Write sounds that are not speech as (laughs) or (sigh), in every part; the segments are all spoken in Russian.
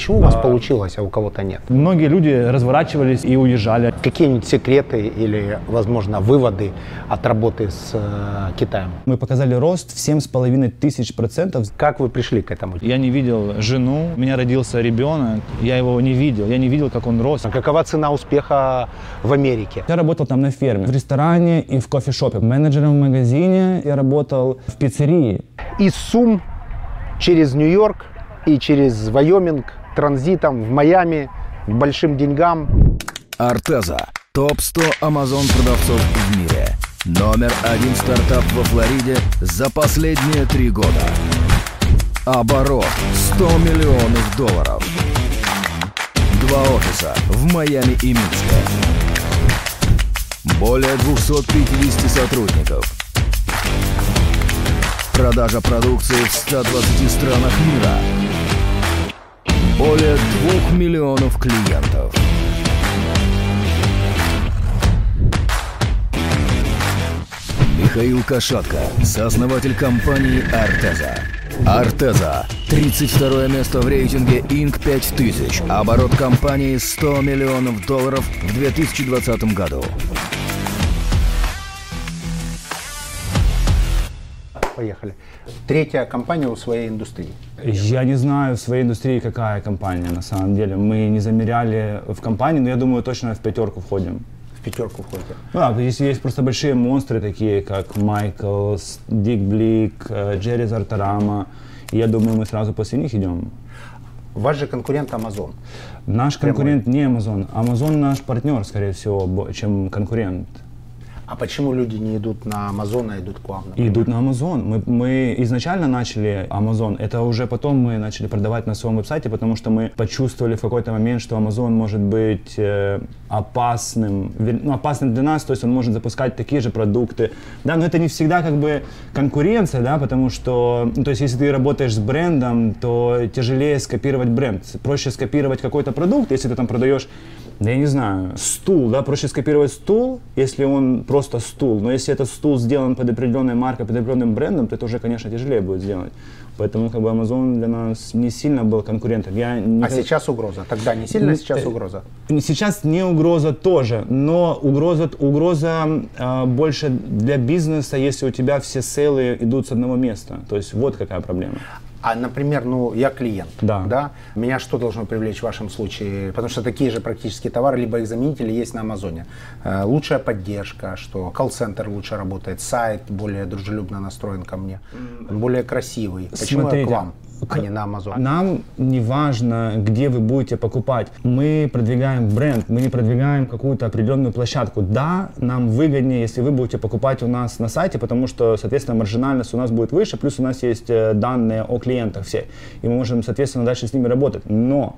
Почему у вас получилось, а у кого-то нет? Многие люди разворачивались и уезжали. Какие-нибудь секреты или, возможно, выводы от работы с э, Китаем? Мы показали рост в 7,5 тысяч процентов. Как вы пришли к этому? Я не видел жену, у меня родился ребенок, я его не видел, я не видел, как он рос. А какова цена успеха в Америке? Я работал там на ферме, в ресторане и в кофешопе. Менеджером в магазине я работал в пиццерии. Из Сум через Нью-Йорк и через Вайоминг транзитом в Майами к большим деньгам. Артеза. Топ-100 Amazon продавцов в мире. Номер один стартап во Флориде за последние три года. Оборот 100 миллионов долларов. Два офиса в Майами и Минске. Более 250 сотрудников. Продажа продукции в 120 странах мира. Более 2 миллионов клиентов. Михаил Кашатко, сооснователь компании «Артеза». «Артеза» – 32 место в рейтинге Inc. 5000. Оборот компании 100 миллионов долларов в 2020 году. Поехали. Третья компания у своей индустрии. Я не знаю в своей индустрии, какая компания на самом деле. Мы не замеряли в компании, но я думаю, точно в пятерку входим. В пятерку входите. Ну да, если есть просто большие монстры, такие как Майклс, Дик Блик, э, Джерри Зартарама, и я думаю, мы сразу после них идем. Ваш же конкурент Amazon. Наш конкурент не Amazon. Amazon наш партнер, скорее всего, чем конкурент. А почему люди не идут на Amazon, а идут к вам? Например? идут на Amazon. Мы, мы изначально начали Amazon, это уже потом мы начали продавать на своем веб-сайте, потому что мы почувствовали в какой-то момент, что Amazon может быть э, опасным, ну, опасным для нас, то есть он может запускать такие же продукты. Да, но это не всегда как бы конкуренция, да, потому что, ну, то есть если ты работаешь с брендом, то тяжелее скопировать бренд. Проще скопировать какой-то продукт, если ты там продаешь да я не знаю, стул, да, проще скопировать стул, если он просто стул. Но если этот стул сделан под определенной маркой, под определенным брендом, то это уже, конечно, тяжелее будет сделать. Поэтому как бы Amazon для нас не сильно был конкурентом. Я не А сейчас угроза. Тогда не сильно, сейчас угроза. Сейчас не угроза тоже, но угроза, угроза э, больше для бизнеса, если у тебя все сейлы идут с одного места. То есть вот какая проблема. А, например, ну, я клиент, Да. Меня что должно привлечь в вашем случае? Потому что такие же практически товары, либо их заменители есть на Амазоне. Э, Лучшая поддержка, что колл-центр лучше работает, сайт более дружелюбно настроен ко мне, более красивый. Почему я к Смотрите, вам, а не на Амазон? Нам не важно, где вы будете покупать. Мы продвигаем бренд, мы не продвигаем какую-то определенную площадку. Да, нам выгоднее, если вы будете покупать у нас на сайте, потому что, соответственно, маржинальность у нас будет выше, плюс у нас есть э, данные о клиентах все. И мы можем, соответственно, дальше с ними работать. Но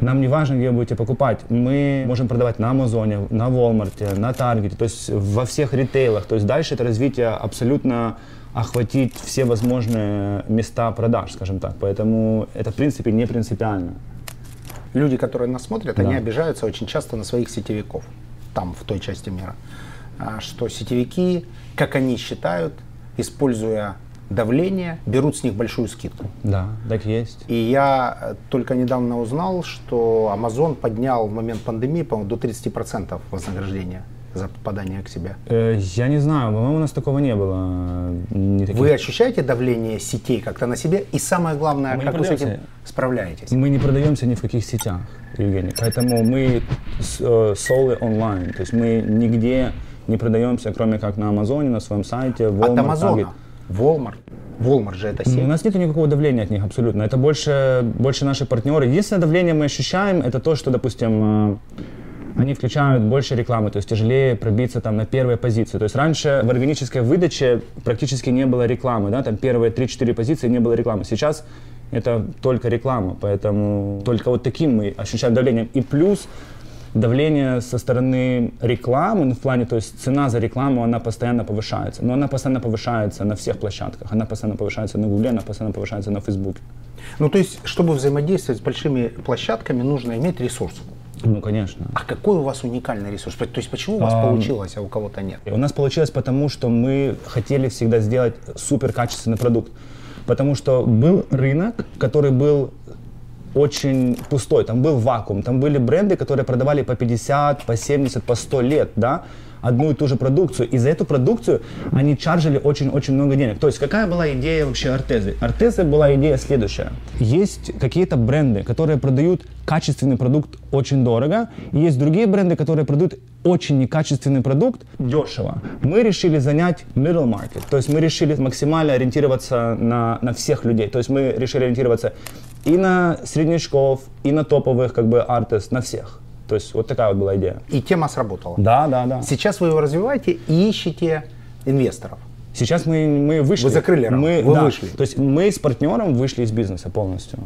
нам не важно, где вы будете покупать. Мы можем продавать на Амазоне, на Walmart, на Таргете, то есть во всех ритейлах. То есть дальше это развитие абсолютно охватить все возможные места продаж, скажем так. Поэтому это, в принципе, не принципиально. Люди, которые нас смотрят, Да. они обижаются очень часто на своих сетевиков, там, в той части мира. А, Что сетевики, как они считают, используя давление, берут с них большую скидку. Да, так есть. И я э, только недавно узнал, что Amazon поднял в момент пандемии, по-моему, до 30% вознаграждения за попадание к себе. Э, я не знаю, по-моему, у нас такого не было. Не таких- Вы ощущаете давление сетей как-то на себе? И самое главное, Мы как вы с этим справляетесь? Мы не продаемся ни в каких сетях, Евгений. Поэтому мы с- э, solely онлайн. То есть мы нигде не продаемся, кроме как на Амазоне, на своем сайте, От Walmart, Амазона. Target. Walmart. Walmart же это У сеть. нас нет никакого давления от них абсолютно. Это больше, больше наши партнеры. Единственное давление мы ощущаем, это то, что, допустим, э, они включают больше рекламы, то есть тяжелее пробиться там на первые позиции. То есть раньше в органической выдаче практически не было рекламы, да, там первые 3-4 позиции не было рекламы. Сейчас это только реклама, поэтому только вот таким мы ощущаем давление. И плюс давление со стороны рекламы, ну, в плане, то есть цена за рекламу, она постоянно повышается. Но она постоянно повышается на всех площадках. Она постоянно повышается на Гугле, она постоянно повышается на Фейсбуке. Ну, то есть, чтобы взаимодействовать с большими площадками, нужно иметь ресурс. Ну, конечно. А какой у вас уникальный ресурс? То есть, почему у вас А, получилось, а у кого-то нет? У нас получилось потому, что мы хотели всегда сделать супер качественный продукт. Потому что был рынок, который был очень пустой, там был вакуум, там были бренды, которые продавали по 50, по 70, по 100 лет, да, одну и ту же продукцию. И за эту продукцию они чаржили очень-очень много денег. То есть какая была идея вообще Артезы? Артезы была идея следующая. Есть какие-то бренды, которые продают качественный продукт очень дорого, и есть другие бренды, которые продают очень некачественный продукт дешево. Мы решили занять middle market, то есть мы решили максимально ориентироваться на, на всех людей. То есть мы решили ориентироваться и на среднячков, и на топовых как бы артист, на всех. То есть вот такая вот была идея. И тема сработала. Да, да, да. Сейчас вы его развиваете и ищете инвесторов. Сейчас мы, мы вышли. Вы закрыли раунд, мы, вы да, вышли. То есть мы с партнером вышли из бизнеса полностью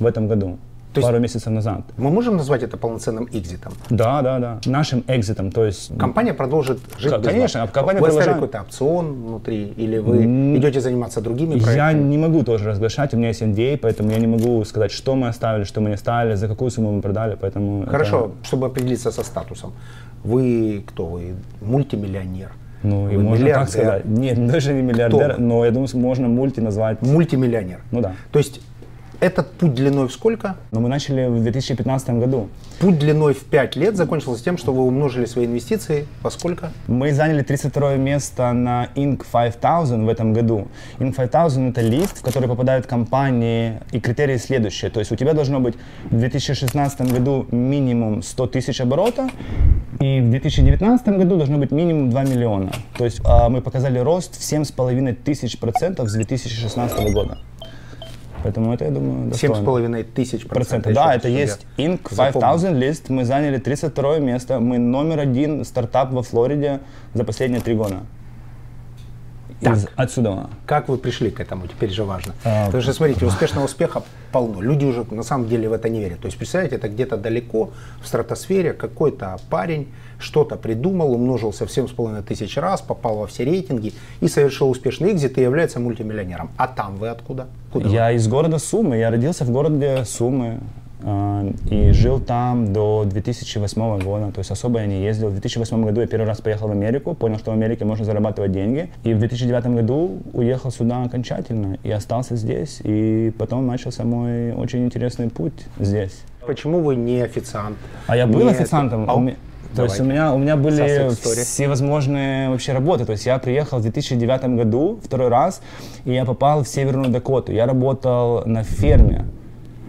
в этом году. То есть- пару месяцев назад. Мы можем назвать это полноценным экзитом? Да, да, да. Нашим экзитом, то есть... Компания продолжит жить К- без конечно, вас. компания Вы продолжает. какой-то опцион внутри, или вы идете заниматься другими проектами? Я не могу тоже разглашать, у меня есть NDA, поэтому я не могу сказать, что мы оставили, что мы не оставили, за какую сумму мы продали, поэтому... это- Хорошо, чтобы определиться со статусом. Вы кто? Вы мультимиллионер? Ну, и Вы можно миллиардер? так сказать. Нет, (laughs) даже не миллиардер, Кто? но я думаю, можно мульти назвать. Мультимиллионер. Ну да. То есть этот путь длиной в сколько? Но мы начали в 2015 году. Путь длиной в 5 лет закончился тем, что вы умножили свои инвестиции во сколько? Мы заняли 32 место на Inc. 5000 в этом году. Inc. 5000 это лист, в который попадают компании, и критерии следующие. То есть у тебя должно быть в 2016 году минимум 100 тысяч оборота, и в 2019 году должно быть минимум 2 миллиона. То есть а, мы показали рост в 7,5 тысяч процентов с 2016 года. Поэтому это, я думаю, достойно. 7,5 тысяч процентов. Да, это есть. Inc. Запомнил. 5000 лист. Мы заняли 32 место. Мы номер один стартап во Флориде за последние три года. Из отсюда. Как вы пришли к этому, теперь же важно. А, Потому что, смотрите, успешного успеха полно. Люди уже на самом деле в это не верят. То есть, представляете, это где-то далеко, в стратосфере, какой-то парень что-то придумал, умножился в 7,5 тысяч раз, попал во все рейтинги и совершил успешный экзит и является мультимиллионером. А там вы откуда? Куда вы? Я из города Сумы. Я родился в городе Сумы. э, И жил там до 2008 года, то есть особо я не ездил. В 2008 году я первый раз поехал в Америку, понял, что в Америке можно зарабатывать деньги. И в 2009 году уехал сюда окончательно и остался здесь. И потом начался мой очень интересный путь здесь. Почему вы не официант? А я был Не официантом. это- Ме- То есть у меня, у меня были всевозможные вообще работы. То есть я приехал в 2009 году второй раз, и я попал в Северную Дакоту. Я работал на ферме.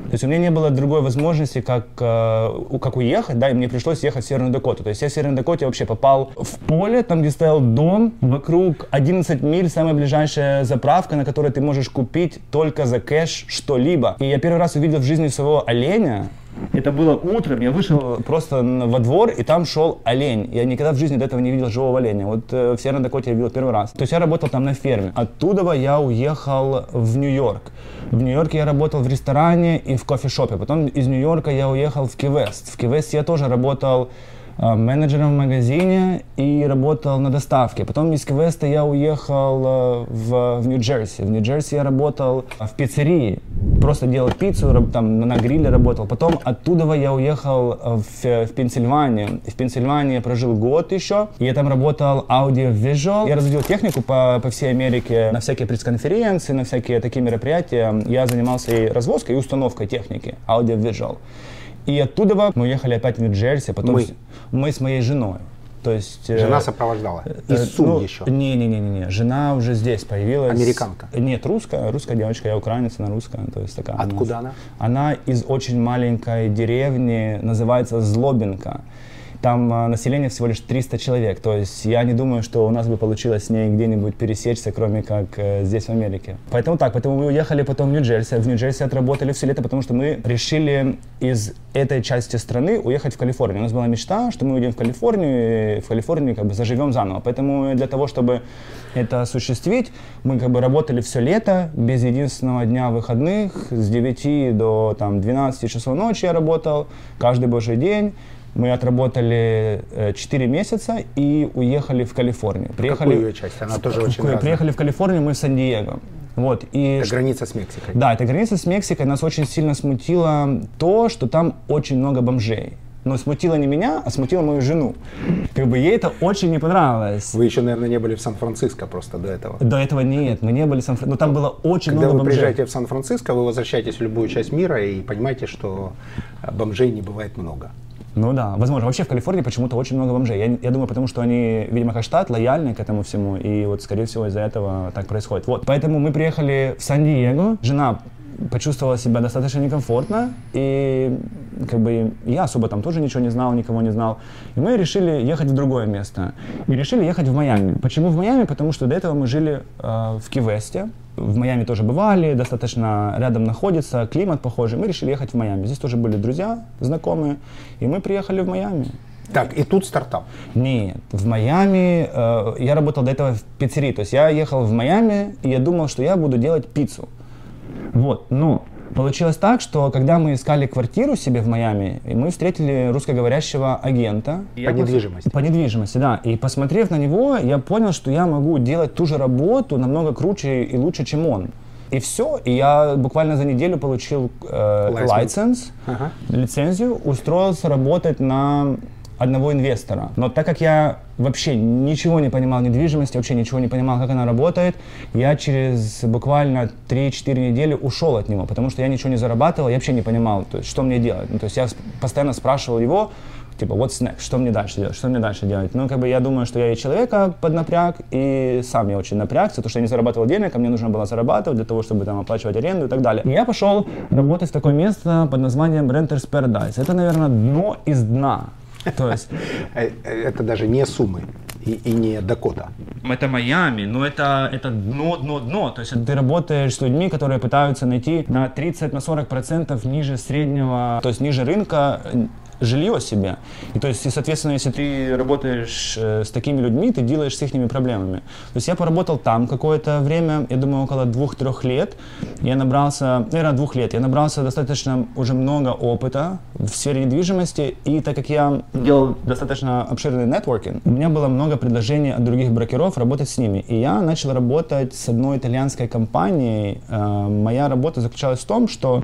То есть у меня не было другой возможности, как, э, как уехать, да, и мне пришлось ехать в Северную Дакоту. То есть я в Северной Дакоте вообще попал в поле, там, где стоял дом, вокруг 11 миль, самая ближайшая заправка, на которой ты можешь купить только за кэш что-либо. И я первый раз увидел в жизни своего оленя, это было утром, я вышел просто во двор, и там шел олень. Я никогда в жизни до этого не видел живого оленя. Вот э, в Северной Дакоте я видел первый раз. То есть я работал там на ферме. Оттуда я уехал в Нью-Йорк. В Нью-Йорке я работал в ресторане и в кофешопе. Потом из Нью-Йорка я уехал в Ки-Вест. В Ки-Весте я тоже работал менеджером в магазине и работал на доставке. Потом из Квеста я уехал э, в, в Нью-Джерси. В Нью-Джерси я работал в пиццерии, просто делал пиццу, там на гриле работал. Потом оттуда я уехал э, в, в Пенсильванию. В Пенсильвании я прожил год еще, я там работал аудио-визуал. Я разводил технику по, по всей Америке на всякие пресс-конференции, на всякие такие мероприятия. Я занимался и развозкой, и установкой техники, аудио-визуал. И оттуда мы уехали опять в Нью-Джерси, потом Мы? с- мы с моей женой. То есть... э, Жена сопровождала. э, Из Сум ну, еще. Не-не-не, жена уже здесь появилась. Американка? Нет, русская, русская девочка, я украинец, она русская, то есть такая. Откуда она? Она из очень маленькой деревни, называется Злобинка. Там а, население всего лишь 300 человек, то есть я не думаю, что у нас бы получилось с ней где-нибудь пересечься, кроме как э, здесь в Америке. Поэтому так, поэтому мы уехали потом в Нью-Джерси, в Нью-Джерси отработали все лето, потому что мы решили из этой части страны уехать в Калифорнию. У нас была мечта, что мы уйдем в Калифорнию, и в Калифорнии как бы заживем заново. Поэтому для того, чтобы это осуществить, мы как бы работали все лето, без единственного дня выходных, с 9 до там, 12 часов ночи я работал, каждый божий день. Мы отработали 4 месяца и уехали в Калифорнию. Какую ее часть? Она тоже очень разная. Приехали в Калифорнию, мы в Сан-Диего. Вот, и Это граница с Мексикой. да, это граница с Мексикой. Нас очень сильно смутило то, что там очень много бомжей. но смутило не меня, а смутило мою жену. Как бы ей это очень не понравилось. Вы еще, наверное, не были в Сан-Франциско просто до этого. До этого нет, мы не были в Сан-Франциско. Но там было очень Когда много вы бомжей. приезжаете в Сан-Франциско, вы возвращаетесь в любую часть мира и понимаете, что э, бомжей не бывает много. Ну да, возможно. Вообще в Калифорнии почему-то очень много бомжей. Я, я думаю, потому что они, видимо, как штат, лояльны к этому всему. И вот, скорее всего, из-за этого так происходит. Вот. Поэтому мы приехали в Сан-Диего. Жена почувствовала себя достаточно некомфортно. И как бы я особо там тоже ничего не знал, никого не знал. И мы решили ехать в другое место. И решили ехать в Майами. Почему в Майами? Потому что до этого мы жили э, в Ки-Весте. В Майами тоже бывали, достаточно рядом находится, климат похожий. Мы решили ехать в Майами. Здесь тоже были друзья, знакомые, и мы приехали в Майами. Так, и тут стартап. Нет, в Майами э, я работал до этого в пиццерии, то есть я ехал в Майами и я думал, что я буду делать пиццу. Вот, но получилось так, что когда мы искали квартиру себе в Майами, мы встретили русскоговорящего агента. По недвижимости. По недвижимости, да. И посмотрев на него, я понял, что я могу делать ту же работу намного круче и лучше, чем он. И все. И я буквально за неделю получил э, license, Ага. лицензию, устроился работать на одного инвестора. Но так как я вообще ничего не понимал недвижимости, вообще ничего не понимал, как она работает, я через буквально 3-4 недели ушел от него, потому что я ничего не зарабатывал, я вообще не понимал, то есть, что мне делать. Ну, то есть я постоянно спрашивал его, типа, next, что мне дальше делать, что мне дальше делать. Ну, как бы я думаю, что я и человека поднапряг, и сам я очень напрягся, потому что я не зарабатывал денег, а мне нужно было зарабатывать для того, чтобы там оплачивать аренду и так далее. И я пошел работать в такое место под названием Renters Paradise. Это, наверное, дно из дна. То есть Э, э, Это даже не Сумы и, и не Дакота. это Майами, но это, это дно, дно, дно. То есть ты работаешь с людьми, которые пытаются найти на 30, на 40 процентов ниже среднего, то есть ниже рынка жилье себе. И то есть, и, соответственно, если ты работаешь э, с такими людьми, ты делаешь с их проблемами. То есть я поработал там какое-то время, я думаю, около двух-трех лет. Я набрался, наверное, двух лет. Я набрался достаточно уже много опыта в сфере недвижимости. И так как я делал достаточно обширный нетворкинг, у меня было много предложений от других брокеров работать с ними. И я начал работать с одной итальянской компанией. Э, Моя работа заключалась в том, что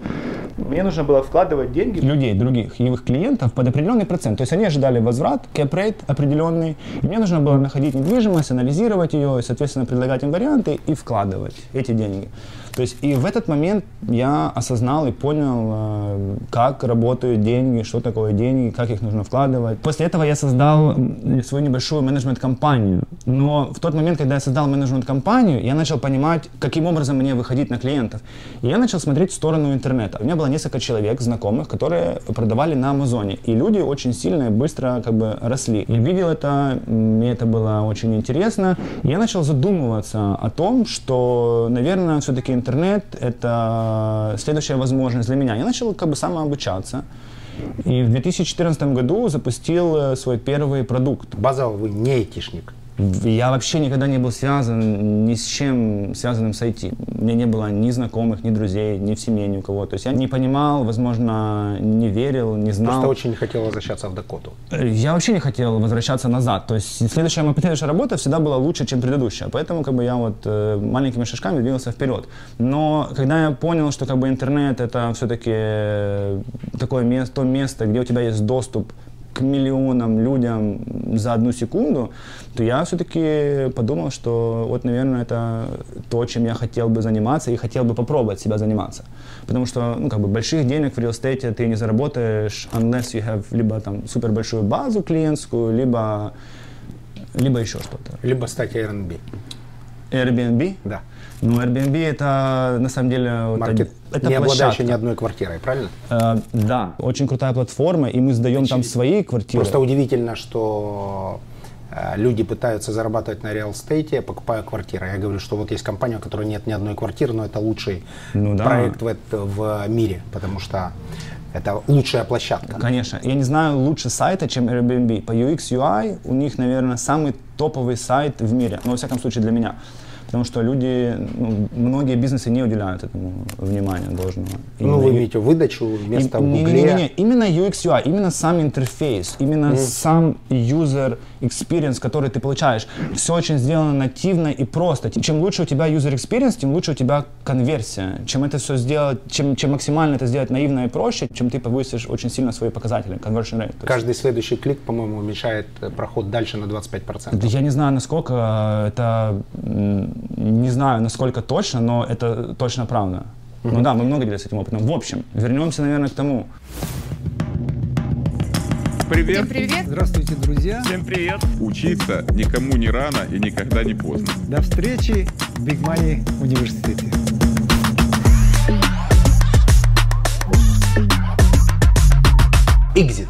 мне нужно было вкладывать деньги людей, других, и их клиентов под определенный процент. То есть они ожидали возврат, rate определенный, и мне нужно было находить недвижимость, анализировать ее, и, соответственно, предлагать им варианты и вкладывать эти деньги. То есть и в этот момент я осознал и понял, э, как работают деньги, что такое деньги, как их нужно вкладывать. После этого я создал свою небольшую менеджмент-компанию. Но в тот момент, когда я создал менеджмент-компанию, я начал понимать, каким образом мне выходить на клиентов. И я начал смотреть в сторону интернета. У меня было несколько человек, знакомых, которые продавали на Амазоне. И люди очень сильно и быстро как бы росли. Я видел это, мне это было очень интересно. Я начал задумываться о том, что, наверное, все-таки интернет — это следующая возможность для меня. Я начал как бы самообучаться. И в 2014 году запустил э, свой первый продукт. Базово вы не айтишник. Я вообще никогда не был связан ни с чем связанным с IT. У меня не было ни знакомых, ни друзей, ни в семье, ни у кого. То есть я не понимал, возможно, не верил, не знал. Просто очень не хотел возвращаться в Дакоту. Э, Я вообще не хотел возвращаться назад. То есть следующая моя следующая работа всегда была лучше, чем предыдущая. Поэтому как бы я вот э, маленькими шажками двигался вперед. Но когда я понял, что как бы интернет это все-таки такое место, то место, где у тебя есть доступ к миллионам людям за одну секунду, то я все-таки подумал, что вот, наверное, это то, чем я хотел бы заниматься и хотел бы попробовать себя заниматься. Потому что, ну, как бы больших денег в реал-эстейте ты не заработаешь, unless you have либо там супер большую базу клиентскую, либо, либо еще что-то. Либо стать Airbnb. Airbnb? Да. Ну, Airbnb это на самом деле Маркет, это не обладающий площадка. ни одной квартирой, правильно? Э, да, очень крутая платформа, и мы сдаем там свои квартиры. Просто удивительно, что э, люди пытаются зарабатывать на реал-стейте, покупая квартиры. Я говорю, что вот есть компания, у которой нет ни одной квартиры, но это лучший Ну да. проект в, в мире, потому что это лучшая площадка. Конечно. Я не знаю лучше сайта, чем Airbnb. По UX, UI у них, наверное, самый топовый сайт в мире. Ну, во всяком случае, для меня. Потому что люди, ну, многие бизнесы не уделяют этому внимания должного. Ну, вы имеете выдачу, место и, Гугле. Не, не, не, именно UX UI, именно сам интерфейс, именно mm. сам user experience, который ты получаешь. Все очень сделано нативно и просто. Чем лучше у тебя user experience, тем лучше у тебя конверсия. Чем это все сделать, чем, чем максимально это сделать наивно и проще, чем ты повысишь очень сильно свои показатели, conversion rate. Каждый следующий клик, по-моему, уменьшает э, проход дальше на 25%. Я не знаю, насколько это, не знаю, насколько точно, но это точно правда. Mm-hmm. Ну да, мы много делали с этим опытом. В общем, вернемся, наверное, к тому. Привет. Всем привет. Здравствуйте, друзья. Всем привет. Учиться никому не рано и никогда не поздно. До встречи в Big Money университете. Exit.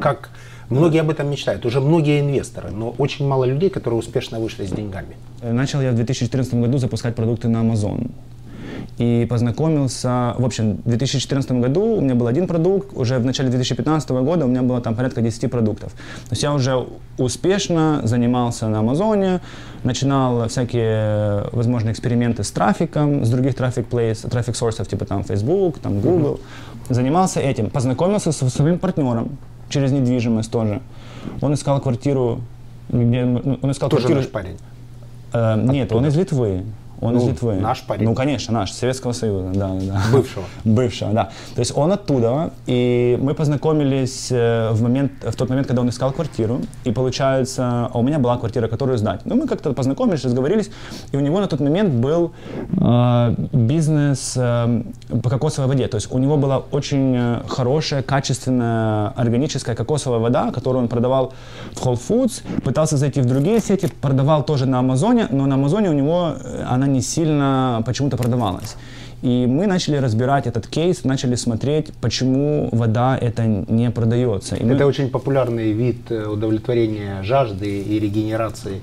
Как Многие об этом мечтают, уже многие инвесторы, но очень мало людей, которые успешно вышли с деньгами. Начал я в 2014 году запускать продукты на Amazon и познакомился, в общем, в 2014 году у меня был один продукт, уже в начале 2015 года у меня было там порядка 10 продуктов. То есть я уже успешно занимался на Амазоне, начинал всякие возможные эксперименты с трафиком, с других трафик плейс, трафик сорсов, типа там Facebook, там Google. Mm-hmm. Занимался этим, познакомился со своим партнером через недвижимость тоже. Он искал квартиру, где, ну, он искал тоже квартиру. наш парень? Э, нет, он из Литвы. Он ну, из Литвы. Наш парень? Ну, конечно, наш, Советского Союза, да, да. Бывшего? (laughs) Бывшего, да. То есть он оттуда, и мы познакомились э, в, момент, в тот момент, когда он искал квартиру, и получается, а у меня была квартира, которую сдать. Ну, мы как-то познакомились, разговорились, и у него на тот момент был э, бизнес э, по кокосовой воде. То есть у него была очень э, хорошая, качественная, органическая кокосовая вода, которую он продавал в Whole Foods, пытался зайти в другие сети, продавал тоже на Амазоне, но на Амазоне у него э, она не сильно почему-то продавалась. И мы начали разбирать этот кейс, начали смотреть, почему вода это не продается. И это мы... очень популярный вид э, удовлетворения жажды и регенерации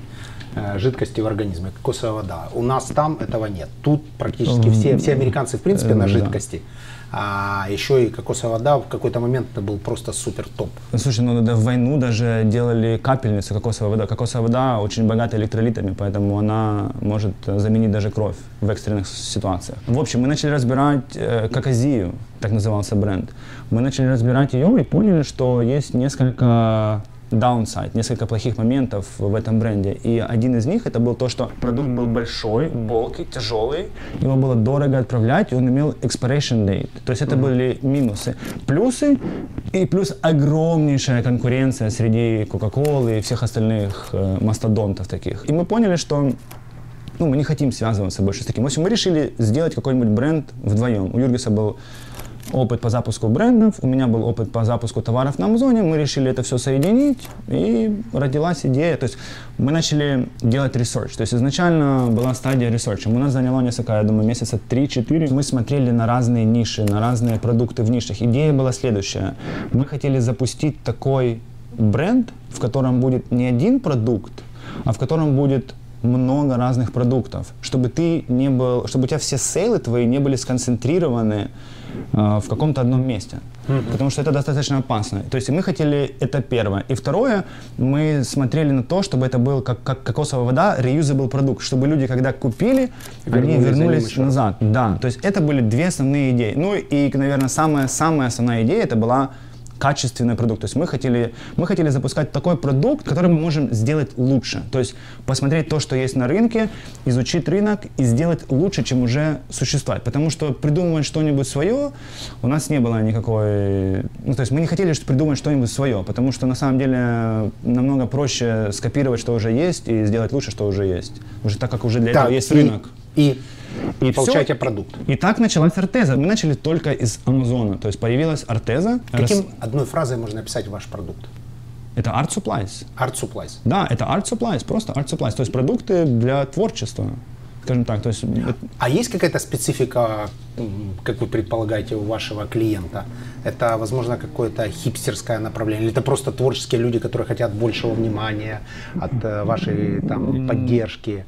э, жидкости в организме, кокосовая вода. У нас там этого нет. Тут практически все, все американцы в принципе на жидкости. Да а еще и кокосовая вода в какой-то момент это был просто супер топ. Слушай, ну в войну даже делали капельницу кокосовой воды. Кокосовая вода очень богата электролитами, поэтому она может заменить даже кровь в экстренных ситуациях. В общем, мы начали разбирать э, Кокозию, так назывался бренд. Мы начали разбирать ее и поняли, что есть несколько downside, несколько плохих моментов в этом бренде. И один из них это был то, что продукт был большой, bulky, тяжелый, его было дорого отправлять, и он имел expiration date. То есть это mm-hmm. были минусы. Плюсы и плюс огромнейшая конкуренция среди Coca-Cola и всех остальных э, мастодонтов таких. И мы поняли, что ну, мы не хотим связываться больше с таким. В общем, мы решили сделать какой-нибудь бренд вдвоем. У Юргиса был опыт по запуску брендов, у меня был опыт по запуску товаров на Амазоне, мы решили это все соединить, и родилась идея. То есть мы начали делать research. То есть изначально была стадия research а. У нас заняло несколько, я думаю, месяца 3-4. Мы смотрели на разные ниши, на разные продукты в нишах. Идея была следующая. Мы хотели запустить такой бренд, в котором будет не один продукт, а в котором будет много разных продуктов, чтобы ты не был, чтобы у тебя все sale ы твои не были сконцентрированы в каком-то одном месте, mm-hmm. потому что это достаточно опасно. То есть мы хотели это первое, и второе мы смотрели на то, чтобы это был как, как кокосовая вода, reusable продукт, чтобы люди, когда купили, вернулись они вернулись назад. Да, то есть это были две основные идеи. Ну и, наверное, самая самая основная идея это была качественный продукт. То есть мы хотели, мы хотели запускать такой продукт, который мы можем сделать лучше. То есть посмотреть то, что есть на рынке, изучить рынок и сделать лучше, чем уже существует. Потому что придумывать что-нибудь свое у нас не было никакой... Ну, то есть мы не хотели придумать что-нибудь свое, потому что на самом деле намного проще скопировать, что уже есть, и сделать лучше, что уже есть. Уже так как уже для да, этого есть и, рынок. И и получаете все. продукт. И так началась Артеза. Мы начали только из Амазона. То есть появилась Артеза. Каким рас... одной фразой можно описать ваш продукт? Это Art Supplies. Art Supplies. Да, это Art Supplies, просто Art Supplies. То есть продукты для творчества скажем так. То есть... А есть какая-то специфика, как вы предполагаете, у вашего клиента? Это, возможно, какое-то хипстерское направление? Или это просто творческие люди, которые хотят большего внимания от э, вашей там, поддержки?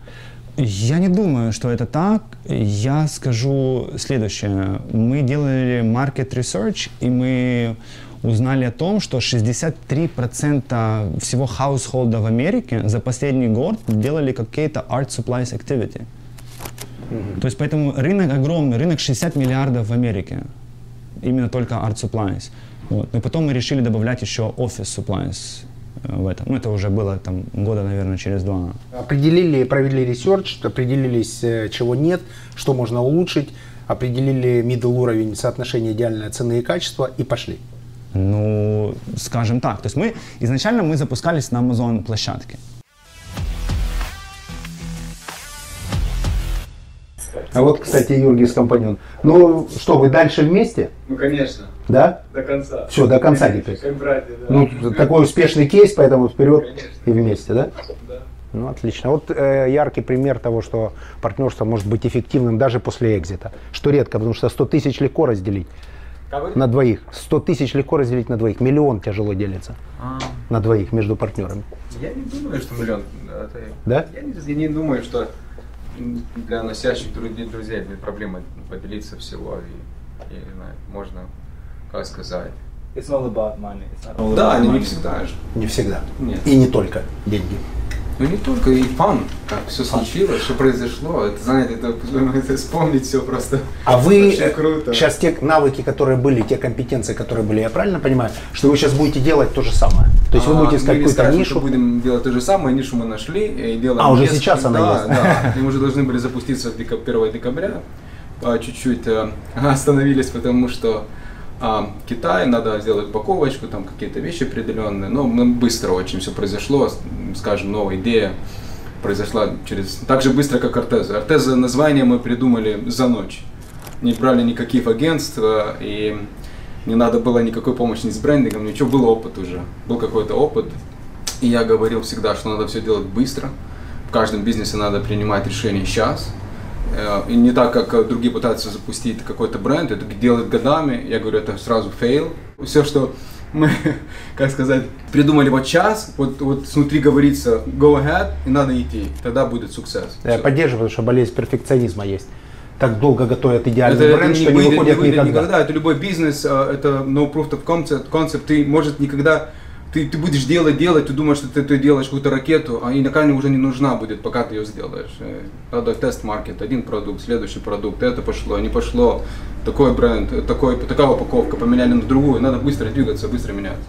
Я не думаю, что это так. Я скажу следующее. Мы делали market research, и мы узнали о том, что 63% всего хаусхолда в Америке за последний год делали какие-то art supplies activity. То есть поэтому рынок огромный, рынок 60 миллиардов в Америке. Именно только Art Supplies. Вот. Но потом мы решили добавлять еще Office Supplies в этом. Ну, это уже было там года, наверное, через два. Определили, провели research, определились, э, чего нет, что можно улучшить, определили middle уровень соотношения идеальной цены и качества и пошли. Ну, скажем так. То есть мы изначально мы запускались на Amazon площадке. А вот, кстати, Юргис компаньон. Ну что, вы дальше вместе? Ну, конечно, Да? до конца. Все, до конца теперь. Как братья, да. Ну, такой успешный кейс, поэтому вперед Конечно. и вместе, да? Да. Ну, отлично. Вот э, яркий пример того, что партнерство может быть эффективным даже после экзита. Что редко, потому что 100 тысяч легко разделить Кого? на двоих. 100 тысяч легко разделить на двоих. Миллион тяжело делится А, на двоих между партнерами. я не думаю, что миллион. Это... Да? Я, не, я не думаю, что для носящих друзей, друзей будет проблема поделиться всего. И, не знаю, можно, сказать. It's all about money. It's not all Да, about не money. всегда же. Не всегда. Нет. И не только деньги. Ну не только, и фан, как все случилось, что произошло. Это, знаете, это, это вспомнить все просто. А вы круто. сейчас те навыки, которые были, те компетенции, которые были, я правильно понимаю, что вы сейчас будете делать то же самое? То есть вы А, будете искать мы не какую-то скажем, нишу? что будем делать то же самое, нишу мы нашли и делаем. А, уже несколько- сейчас она да, есть. Да, и мы уже должны были запуститься в дека- 1 декабря. А, Чуть-чуть э, остановились, потому что а, Китай, надо сделать упаковочку, там какие-то вещи определенные. Но мы быстро очень все произошло, скажем, новая идея произошла через так же быстро, как Артеза. Артеза название мы придумали за ночь. Не брали никаких агентств, э, и не надо было никакой помощи ни с брендингом, ничего, был опыт уже, был какой-то опыт. И я говорил всегда, что надо все делать быстро. В каждом бизнесе надо принимать решение сейчас. Э, И не так, как э, другие пытаются запустить какой-то бренд, это делают годами. Я говорю, это сразу fail. Все, что мы, (laughs) как сказать, придумали вот час, вот, вот внутри говорится go ahead, и надо идти, тогда будет success. Я Всё. поддерживаю, что болезнь перфекционизма есть. Так долго готовят идеальный Это, это бренд, не что не выйдет никогда. никогда. Это любой бизнес, а, это no proof of concept. concept. Ты, может, никогда ты, ты будешь делать, делать, ты думаешь, что ты, ты делаешь какую-то ракету, а и накально уже не нужна будет, пока ты ее сделаешь. Э, Надо тест-маркет, один продукт, следующий продукт, это пошло, не пошло, такой бренд, э, такой, такая упаковка, поменяли на другую, надо быстро двигаться, быстро меняться.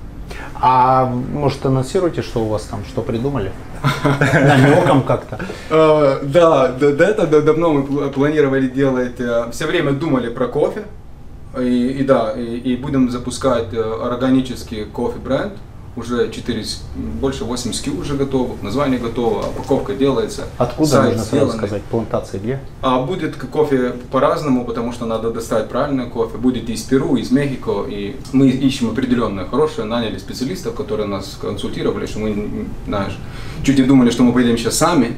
А может анонсируйте, что у вас там, что придумали? (laughs) Намеком как-то. Э, Да, до, этого да- давно мы пл- планировали делать, все время думали про кофе. И, и да, и, и будем запускать э, органический кофе бренд. Уже 4, с- больше 8 SKU уже готово, название готово, упаковка делается. Откуда сайт можно сразу сделанный. сказать? Плантации где? А будет кофе по-разному, потому что надо достать правильный кофе. Будет из Перу, из Мехико. И мы ищем определенное хорошее, наняли специалистов, которые нас консультировали, что мы, знаешь, чуть не думали, что мы поедем сейчас сами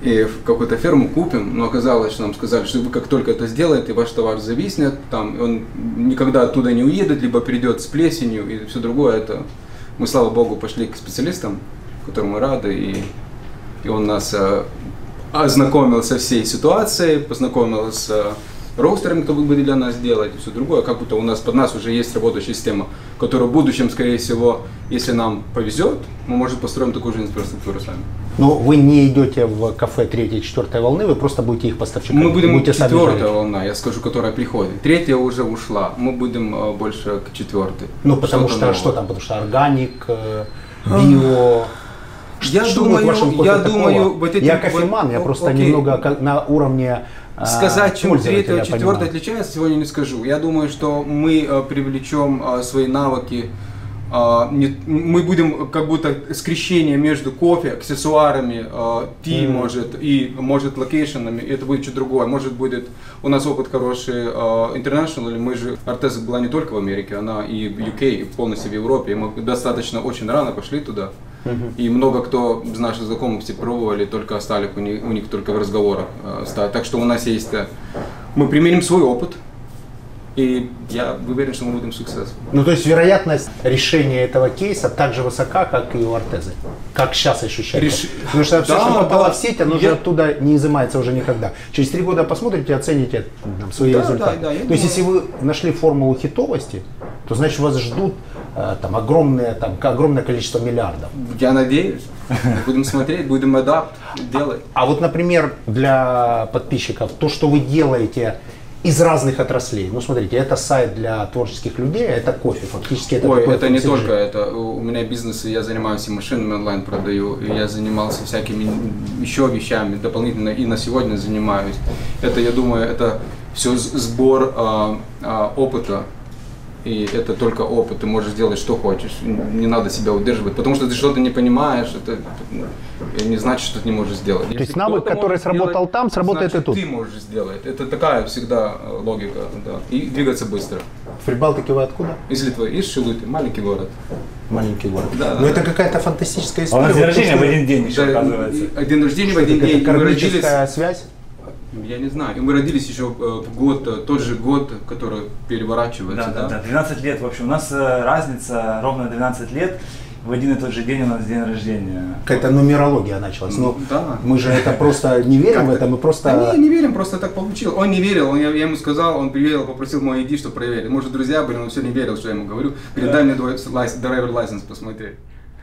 и в какую-то ферму купим, но оказалось, что нам сказали, что вы как только это сделаете, ваш товар зависнет, там, он никогда оттуда не уедет, либо придет с плесенью и все другое. Это мы, слава богу, пошли к специалистам, которым мы рады, и, и он нас э, ознакомил со всей ситуацией, познакомил с роустерами, кто будет для нас делать и все другое, как будто у нас под нас уже есть работающая система, которая в будущем, скорее всего, если нам повезет, мы, может, построим такую же инфраструктуру сами. Ну, вы не идете в кафе третьей, четвертой волны, вы просто будете их поставщиками. Мы будем будете сами четвертая жарить. волна, я скажу, которая приходит. Третья уже ушла, мы будем э, больше к четвертой. Ну, потому что, что там, потому что органик, э, био. Я Что думаю, я такого? думаю, вот эти Я вот- кофеман, я о- просто окей. немного на уровне Сказать, чем третья, понимаю. четвертая отличается, сегодня не скажу. Я думаю, что мы э, привлечем э, свои навыки. э, мы будем как будто скрещение между кофе, аксессуарами, tea, может, и может location ами. Это будет что-то другое. Может будет у нас опыт хороший international, или мы же Arteza была не только в Америке, она и в UK, и полностью в Европе. И мы достаточно очень рано пошли туда. И много кто из наших знакомых все пробовали, только остались у них, у них только в разговорах э. Так что у нас есть, э, мы применим свой опыт, и я уверен, что мы будем суксесс. Ну, то есть вероятность решения этого кейса так же высока, как и у Артезы. Как сейчас ощущается. Реш- Потому что все, Да, что попало да. в сеть, оно Я- же оттуда не изымается уже никогда. Через три года посмотрите, оцените там, свои Да, результаты. да, да, то есть, думаю- если вы нашли формулу хитовости, то значит вас ждут там огромное, там, огромное количество миллиардов. Я надеюсь. Будем смотреть, будем адапт делать. А вот, например, для подписчиков, то, что вы делаете из разных отраслей. Ну, смотрите, это сайт для творческих людей, это кофе. Фактически это Ой, такой это не только это. У меня бизнес, я занимаюсь и машинами онлайн продаю, и я занимался всякими еще вещами дополнительно, и на сегодня занимаюсь. Это, я думаю, это все сбор а, а, опыта. И это только опыт, ты можешь делать что хочешь, не надо себя удерживать, потому что ты что-то не понимаешь, это ну, не значит, что ты не можешь сделать. То есть навык, который сработал там, сработает значит, и тут. ты можешь сделать. Это такая всегда э, логика, да. И двигаться быстро. В Прибалтике вы откуда? Из Литвы, из Шилуты, маленький город. Маленький город. Да, Но да, это да. какая-то фантастическая А история. у нас день рождения в один день еще, Да, оказывается. День рождения в один Это день. Мы родились, связь? Я не знаю, и мы родились еще э, в год, э, тот же год, который переворачивается, Да, да? да, да, 12 лет. В общем, у нас э, разница ровно 12 лет. В один и тот же день у нас день рождения. Какая-то нумерология началась. Но Да. мы же это просто (laughs) не верим в это, мы просто... Да не, не верим, просто так получилось. Он не верил, он, я, я ему сказал, он приверил, попросил мой ID, чтобы проверить. Может, друзья были, он все не верил, что я ему говорю. Говорит, дай мне твой лайс- драйвер лайсенс посмотреть.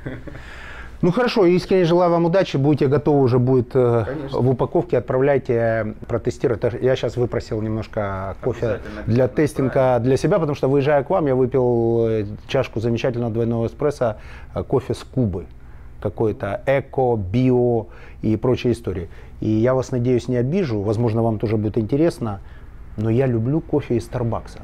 (laughs) Ну хорошо, искренне желаю вам удачи, будете готовы уже будет э, в упаковке, отправляйте протестировать. Я сейчас выпросил немножко кофе для тестинга для себя, потому что выезжая к вам, я выпил э, чашку замечательного двойного эспрессо, э, кофе с Кубы. Какой-то эко, био и прочие истории. И я вас, надеюсь, не обижу, возможно, вам тоже будет интересно, но я люблю кофе из Старбакса.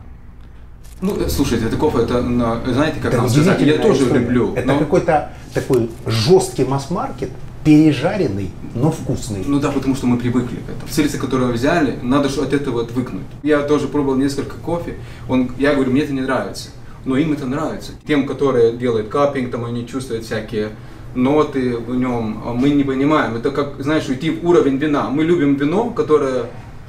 Ну, э, слушайте, это кофе, это, на- знаете, как Это нам сказать, я тоже история. люблю. Это но- какой-то такой жесткий масс-маркет, пережаренный, но вкусный. Ну да, потому что мы привыкли к этому. Сельцы, которые взяли, надо от этого отвыкнуть. Я тоже пробовал несколько кофе. Он, я говорю, мне это не нравится. Но им это нравится. Тем, которые делают капинг, там они чувствуют всякие ноты в нем, а мы не понимаем. Это как, знаешь, уйти в уровень вина. Мы любим вино, которое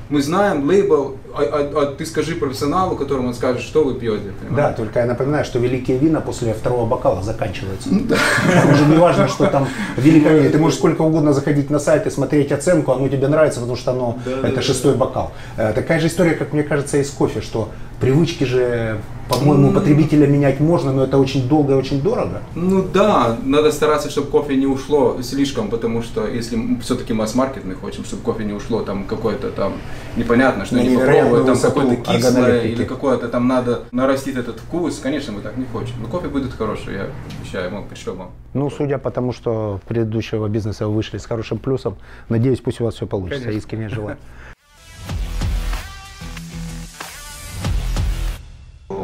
мы знаем, лейбл, а, а- а ты скажи профессионалу, которому он скажет, что вы пьете. Да, понимаешь? только я напоминаю, что великие вина после второго бокала заканчиваются. Уже не важно, что там (laughs) великое вино. Ты можешь сколько угодно заходить на сайт и смотреть оценку, оно тебе нравится, потому что оно это шестой бокал. Э, Такая же история, как мне кажется, и с кофе, что привычки же, по-моему, потребителя менять можно, но это очень долго и очень дорого. Ну да, надо стараться, чтобы кофе не ушло слишком, потому что если все-таки масс-маркет мы хотим, чтобы кофе не ушло там какое-то там непонятно, что На не попробовать, там какое-то кислое или какое-то там надо нарастить этот вкус, конечно, мы так не хотим. Но кофе будет хороший, я обещаю, мы пришлем вам. Ну, судя по тому, что предыдущего бизнеса вы вышли с хорошим плюсом, надеюсь, пусть у вас все получится. Искренне желаю. (laughs)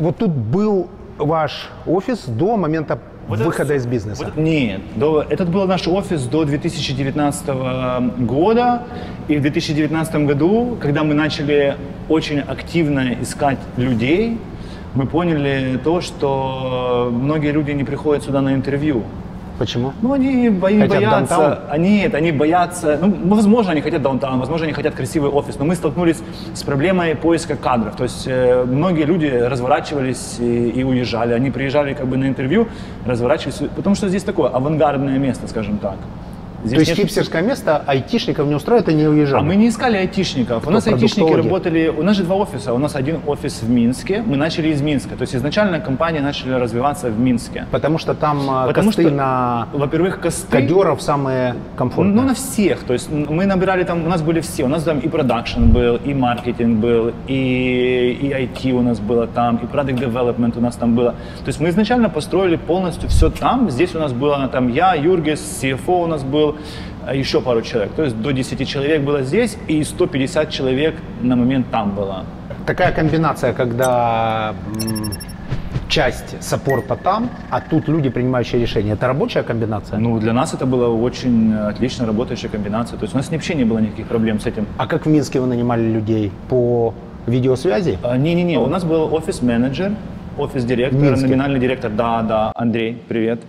Вот тут был ваш офис до момента выхода из бизнеса. Нет, до- этот был наш офис до 2019 года. И в 2019 году, когда мы начали очень активно искать людей, мы поняли то, что многие люди не приходят сюда на интервью. Почему? Ну, они, они Хотят боятся, даунтаун? они, нет, они боятся, ну, возможно, они хотят даунтаун, возможно, они хотят красивый офис, но мы столкнулись с проблемой поиска кадров. То есть э, многие люди разворачивались и, и уезжали. Они приезжали как бы на интервью, разворачивались, потому что здесь такое авангардное место, скажем так. Здесь То есть нет- хипстерское место айтишников не устраивает, они уезжали. а мы не искали айтишников. У нас айтишники работали... У нас же два офиса. У нас один офис в Минске. Мы начали из Минска. То есть изначально компания начали развиваться в Минске. Потому что там а, Потому косты что, на во-первых, косты... кадеров самые комфортные. Ну, на всех. То есть мы набирали там, у нас были все. У нас там и продакшн был, и маркетинг был, и, и IT у нас было там, и product development у нас там было. То есть мы изначально построили полностью все там. Здесь у нас было там я, Юргис, CFO у нас был, а еще пару человек. То есть до 10 человек было здесь, и 150 человек на момент там было. Такая комбинация, когда часть саппорта там, а тут люди, принимающие решения. Это рабочая комбинация? Ну, для нас это была очень отлично работающая комбинация. То есть у нас вообще не было никаких проблем с этим. А как в Минске вы нанимали людей? По видеосвязи? А, Не-не-не, у нас был офис-менеджер, офис-директор, номинальный директор, да, да, Андрей, привет,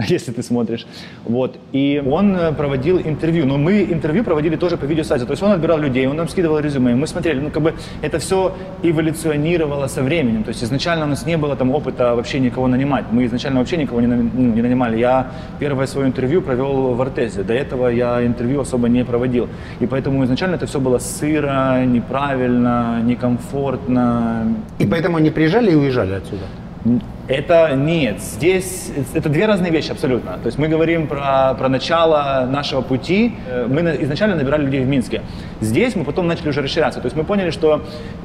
(laughs) если ты смотришь. Вот, и он э, проводил интервью, но мы интервью проводили тоже по видеосвязи, то есть он отбирал людей, он нам скидывал резюме, мы смотрели, ну, как бы это все эволюционировало со временем, то есть изначально у нас не было там опыта вообще никого нанимать, мы изначально вообще никого не, ну, не нанимали, я первое свое интервью провел в Артезе, до этого я интервью особо не проводил, и поэтому изначально это все было сыро, неправильно, некомфортно, И поэтому они приезжали и уезжали отсюда? Это нет. Здесь это две разные вещи абсолютно. То есть мы говорим про, про начало нашего пути. Э, Мы на- изначально набирали людей в Минске. Здесь мы потом начали уже расширяться. То есть мы поняли, что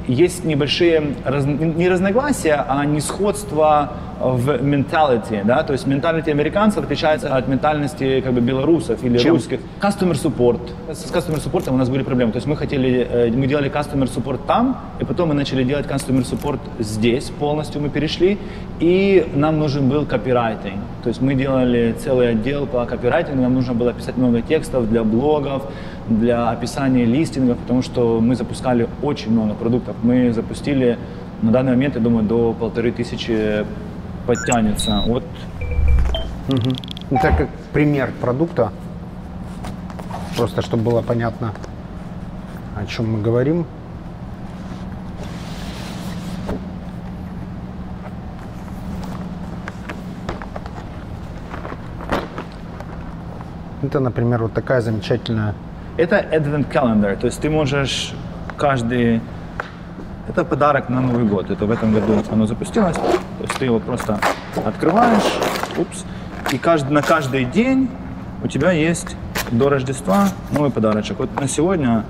есть небольшие раз- не разногласия, а несходство в менталити. Да? То есть менталити американцев отличается от ментальности как бы белорусов или Чем? русских. Customer support. С customer support у нас были проблемы. То есть мы хотели, э, мы делали customer support там, и потом мы начали делать customer support здесь полностью мы перешли, и нам нужен был копирайтинг. То есть мы делали целый отдел по копирайтингу, нам нужно было писать много текстов для блогов, для описания листингов, потому что мы запускали очень много продуктов. Мы запустили на данный момент, я думаю, до полторы тысячи подтянется. Вот Ну, так как пример продукта, просто чтобы было понятно, о чем мы говорим. Это, например, вот такая замечательная Это Advent Calendar, то есть ты можешь каждый... Это подарок на Новый год, это в этом году оно запустилось. То есть ты его просто открываешь, упс, и каждый, на каждый день у тебя есть до Рождества новый подарочек. Вот на сегодня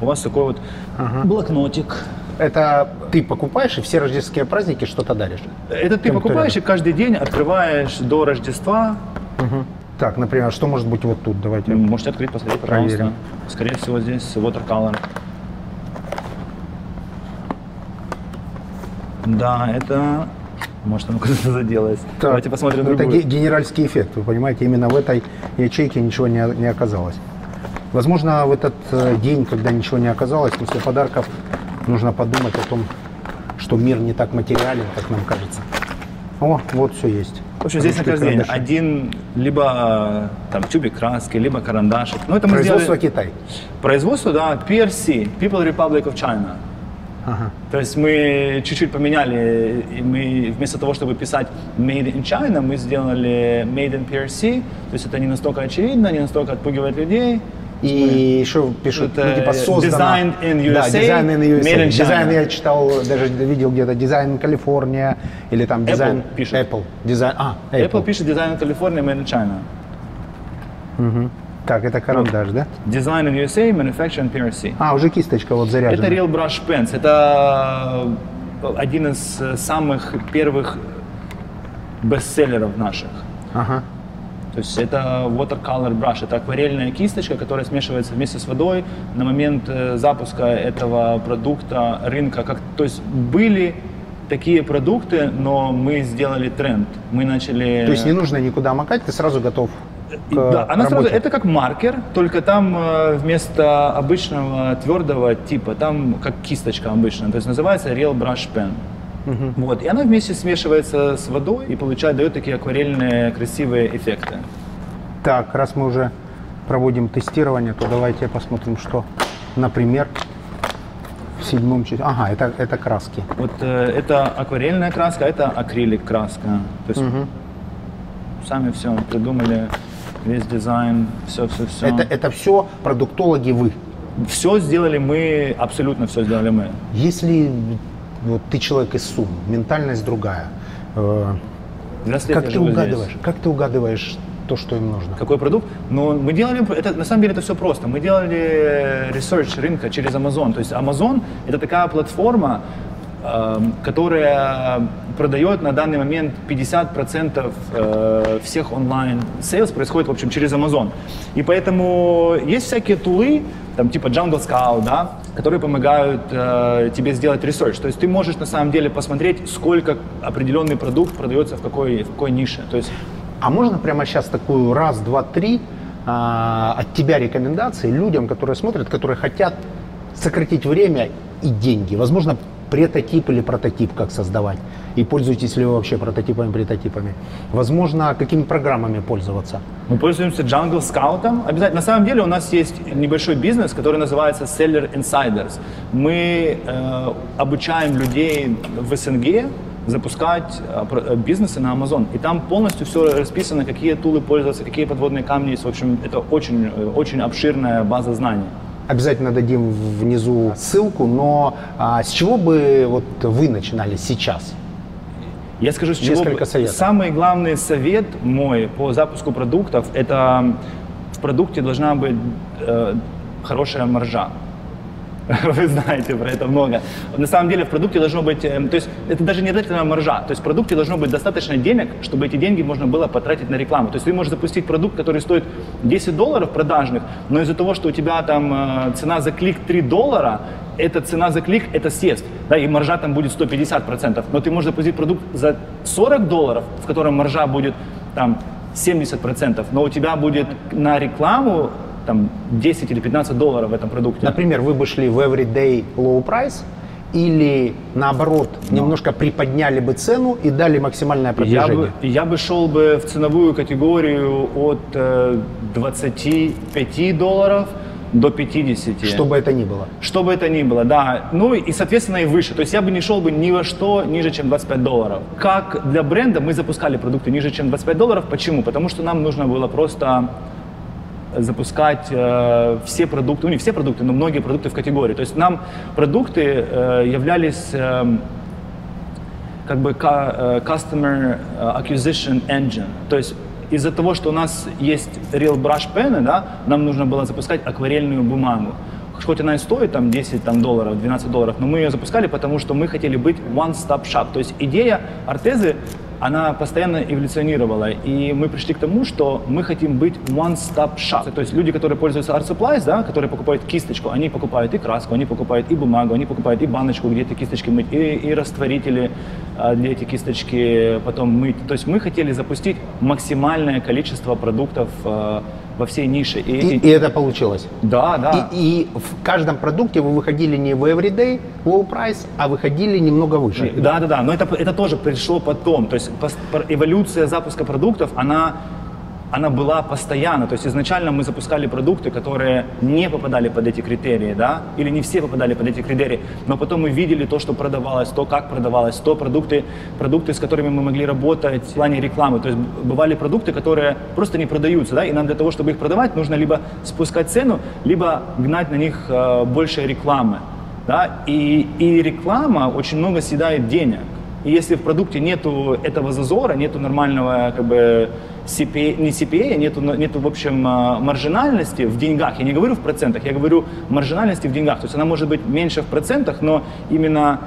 у вас такой вот блокнотик. Это ты покупаешь и все рождественские праздники что-то даришь. Это ты Кем покупаешь и каждый день открываешь до Рождества. Так, например, что может быть вот тут? Давайте. Можете открыть, посмотреть, пожалуйста. Проверим. Скорее всего, здесь watercolor. Да, это... Может, оно куда-то заделось. Так, Давайте посмотрим Это другую. ге- генеральский эффект, вы понимаете, именно в этой ячейке ничего не, не оказалось. Возможно, в этот э, день, когда ничего не оказалось, после подарков нужно подумать о том, что мир не так материален, как нам кажется. О, вот все есть. В общем, здесь на Ручки, каждый день карандаши. один либо э, там тюбик краски, либо карандашик. Ну, это мы Производство сделали... Китай. Производство, да, PRC, People Republic of China. То есть мы чуть-чуть поменяли, и мы вместо того, чтобы писать Made in China, мы сделали Made in PRC. То есть это не настолько очевидно, не настолько отпугивает людей. И еще пишут, Это ну, типа, создано... designed in Да, USA, дизайн in USA. in. Дизайн я читал, даже видел где-то дизайн Калифорния, или там дизайн... пишет. Apple. Дизайн... А, Apple, Apple. пишет Design in California, Made in China. Так, это карандаш, да? Design in USA, Manufactured in PRC. А, уже кисточка вот заряжена. Это Real Brush Pens. Это один из э, самых первых бестселлеров наших. Ага. То есть это watercolor brush, это акварельная кисточка, которая смешивается вместе с водой. На момент э, запуска этого продукта рынка, как, то есть были такие продукты, но мы сделали тренд. Мы начали... То есть не нужно никуда макать, ты сразу готов к Да, она сразу, это как маркер, только там э, вместо обычного твердого типа, там как кисточка обычная, то есть называется Real Brush Pen. Вот, и она вместе смешивается с водой и получает, дает такие акварельные красивые эффекты. Так, раз мы уже проводим тестирование, то давайте посмотрим, что, например, в седьмом числе. Ага, это, это краски. Вот э, это акварельная краска, а это акрилик краска. То есть сами все придумали, весь дизайн, все, все, все. Это, это все продуктологи вы. Все сделали мы, абсолютно все сделали мы. Если вот ты человек из Сум, ментальность другая, э, как ты живу здесь. угадываешь? Как ты угадываешь то, что им нужно? Какой продукт? Но мы делали, это, на самом деле это все просто. Мы делали research рынка через Amazon. То есть Amazon это такая платформа, эм, которая продает на данный момент 50% э, всех онлайн sales происходит, в общем, через Amazon. И поэтому есть всякие тулы, там типа Jungle Scout, да, которые помогают э, тебе сделать research. То есть ты можешь на самом деле посмотреть, сколько определенный продукт продается в какой, в какой нише. То есть А можно прямо сейчас такую раз, два, три а, от тебя рекомендации людям, которые смотрят, которые хотят сократить время и деньги? Возможно, претотип или прототип как создавать? И пользуетесь ли вы вообще прототипами, претотипами? Возможно, какими программами пользоваться? Мы пользуемся Jungle Scout. Обязательно. На самом деле у нас есть небольшой бизнес, который называется Seller Insiders. Мы э, обучаем людей в СНГ запускать э, э, бизнесы на Amazon. И там полностью все расписано, какие тулы пользоваться, какие подводные камни есть. В общем, это очень, э, очень обширная база знаний. Обязательно дадим внизу ссылку, но а, с чего бы вот вы начинали сейчас? Я скажу, с чего Несколько советов. Самый главный совет мой по запуску продуктов – это в продукте должна быть э, хорошая маржа. (laughs) Вы знаете про это много. На самом деле в продукте должно быть, э, то есть это даже не обязательно маржа, то есть в продукте должно быть достаточно денег, чтобы эти деньги можно было потратить на рекламу. То есть ты можешь запустить продукт, который стоит 10 долларов продажных, но из-за того, что у тебя там э, цена за клик 3 доллара, эта цена за клик это съезд, да, и маржа там будет 150%. Но ты можешь запустить продукт за 40 долларов, в котором маржа будет там 70%, но у тебя будет на рекламу там 10 или 15 долларов в этом продукте. Например, вы бы шли в everyday low price или наоборот немножко приподняли бы цену и дали максимальное Я продвижение. бы, я бы шел бы в ценовую категорию от э, 25 долларов до 50. Что бы это ни было. Что бы это ни было, да. Ну и, соответственно, и выше. То есть я бы не шел бы ни во что ниже, чем 25 долларов. Как для бренда мы запускали продукты ниже, чем 25 долларов. Почему? Потому что нам нужно было просто запускать э, все продукты, ну не все продукты, но многие продукты в категории. То есть нам продукты э, являлись эм, как бы э, customer э, acquisition engine. То есть из-за того, что у нас есть real brush pen, да, нам нужно было запускать акварельную бумагу. Хоть она и стоит там 10 там, долларов, 12 долларов, но мы ее запускали, потому что мы хотели быть one-stop shop. То есть идея Артезы, она постоянно эволюционировала. И мы пришли к тому, что мы хотим быть one-stop shop. То есть люди, которые пользуются Art Supplies, да, которые покупают кисточку, они покупают и краску, они покупают и бумагу, они покупают и баночку, где эти кисточки мыть, и, и растворители а, для этих кисточки потом мыть. То есть мы хотели запустить максимальное количество продуктов а, во всей нише. И И, и это получилось. Да, да. И, и в каждом продукте вы выходили не в everyday low price, а выходили немного выше. Да, да, да, но это, это тоже пришло потом. То есть эволюция запуска продуктов, она, она была постоянно. То есть изначально мы запускали продукты, которые не попадали под эти критерии, да, или не все попадали под эти критерии, но потом мы видели то, что продавалось, то, как продавалось, то продукты, продукты, с которыми мы могли работать в плане рекламы. То есть бывали продукты, которые просто не продаются, да, и нам для того, чтобы их продавать, нужно либо спускать цену, либо гнать на них э, больше рекламы. Да? И, и реклама очень много съедает денег. И если в продукте нету этого зазора, нету нормального как бы CPA, не CPA, нету, нету в общем а, маржинальности в деньгах, я не говорю в процентах, я говорю маржинальности в деньгах, то есть она может быть меньше в процентах, но именно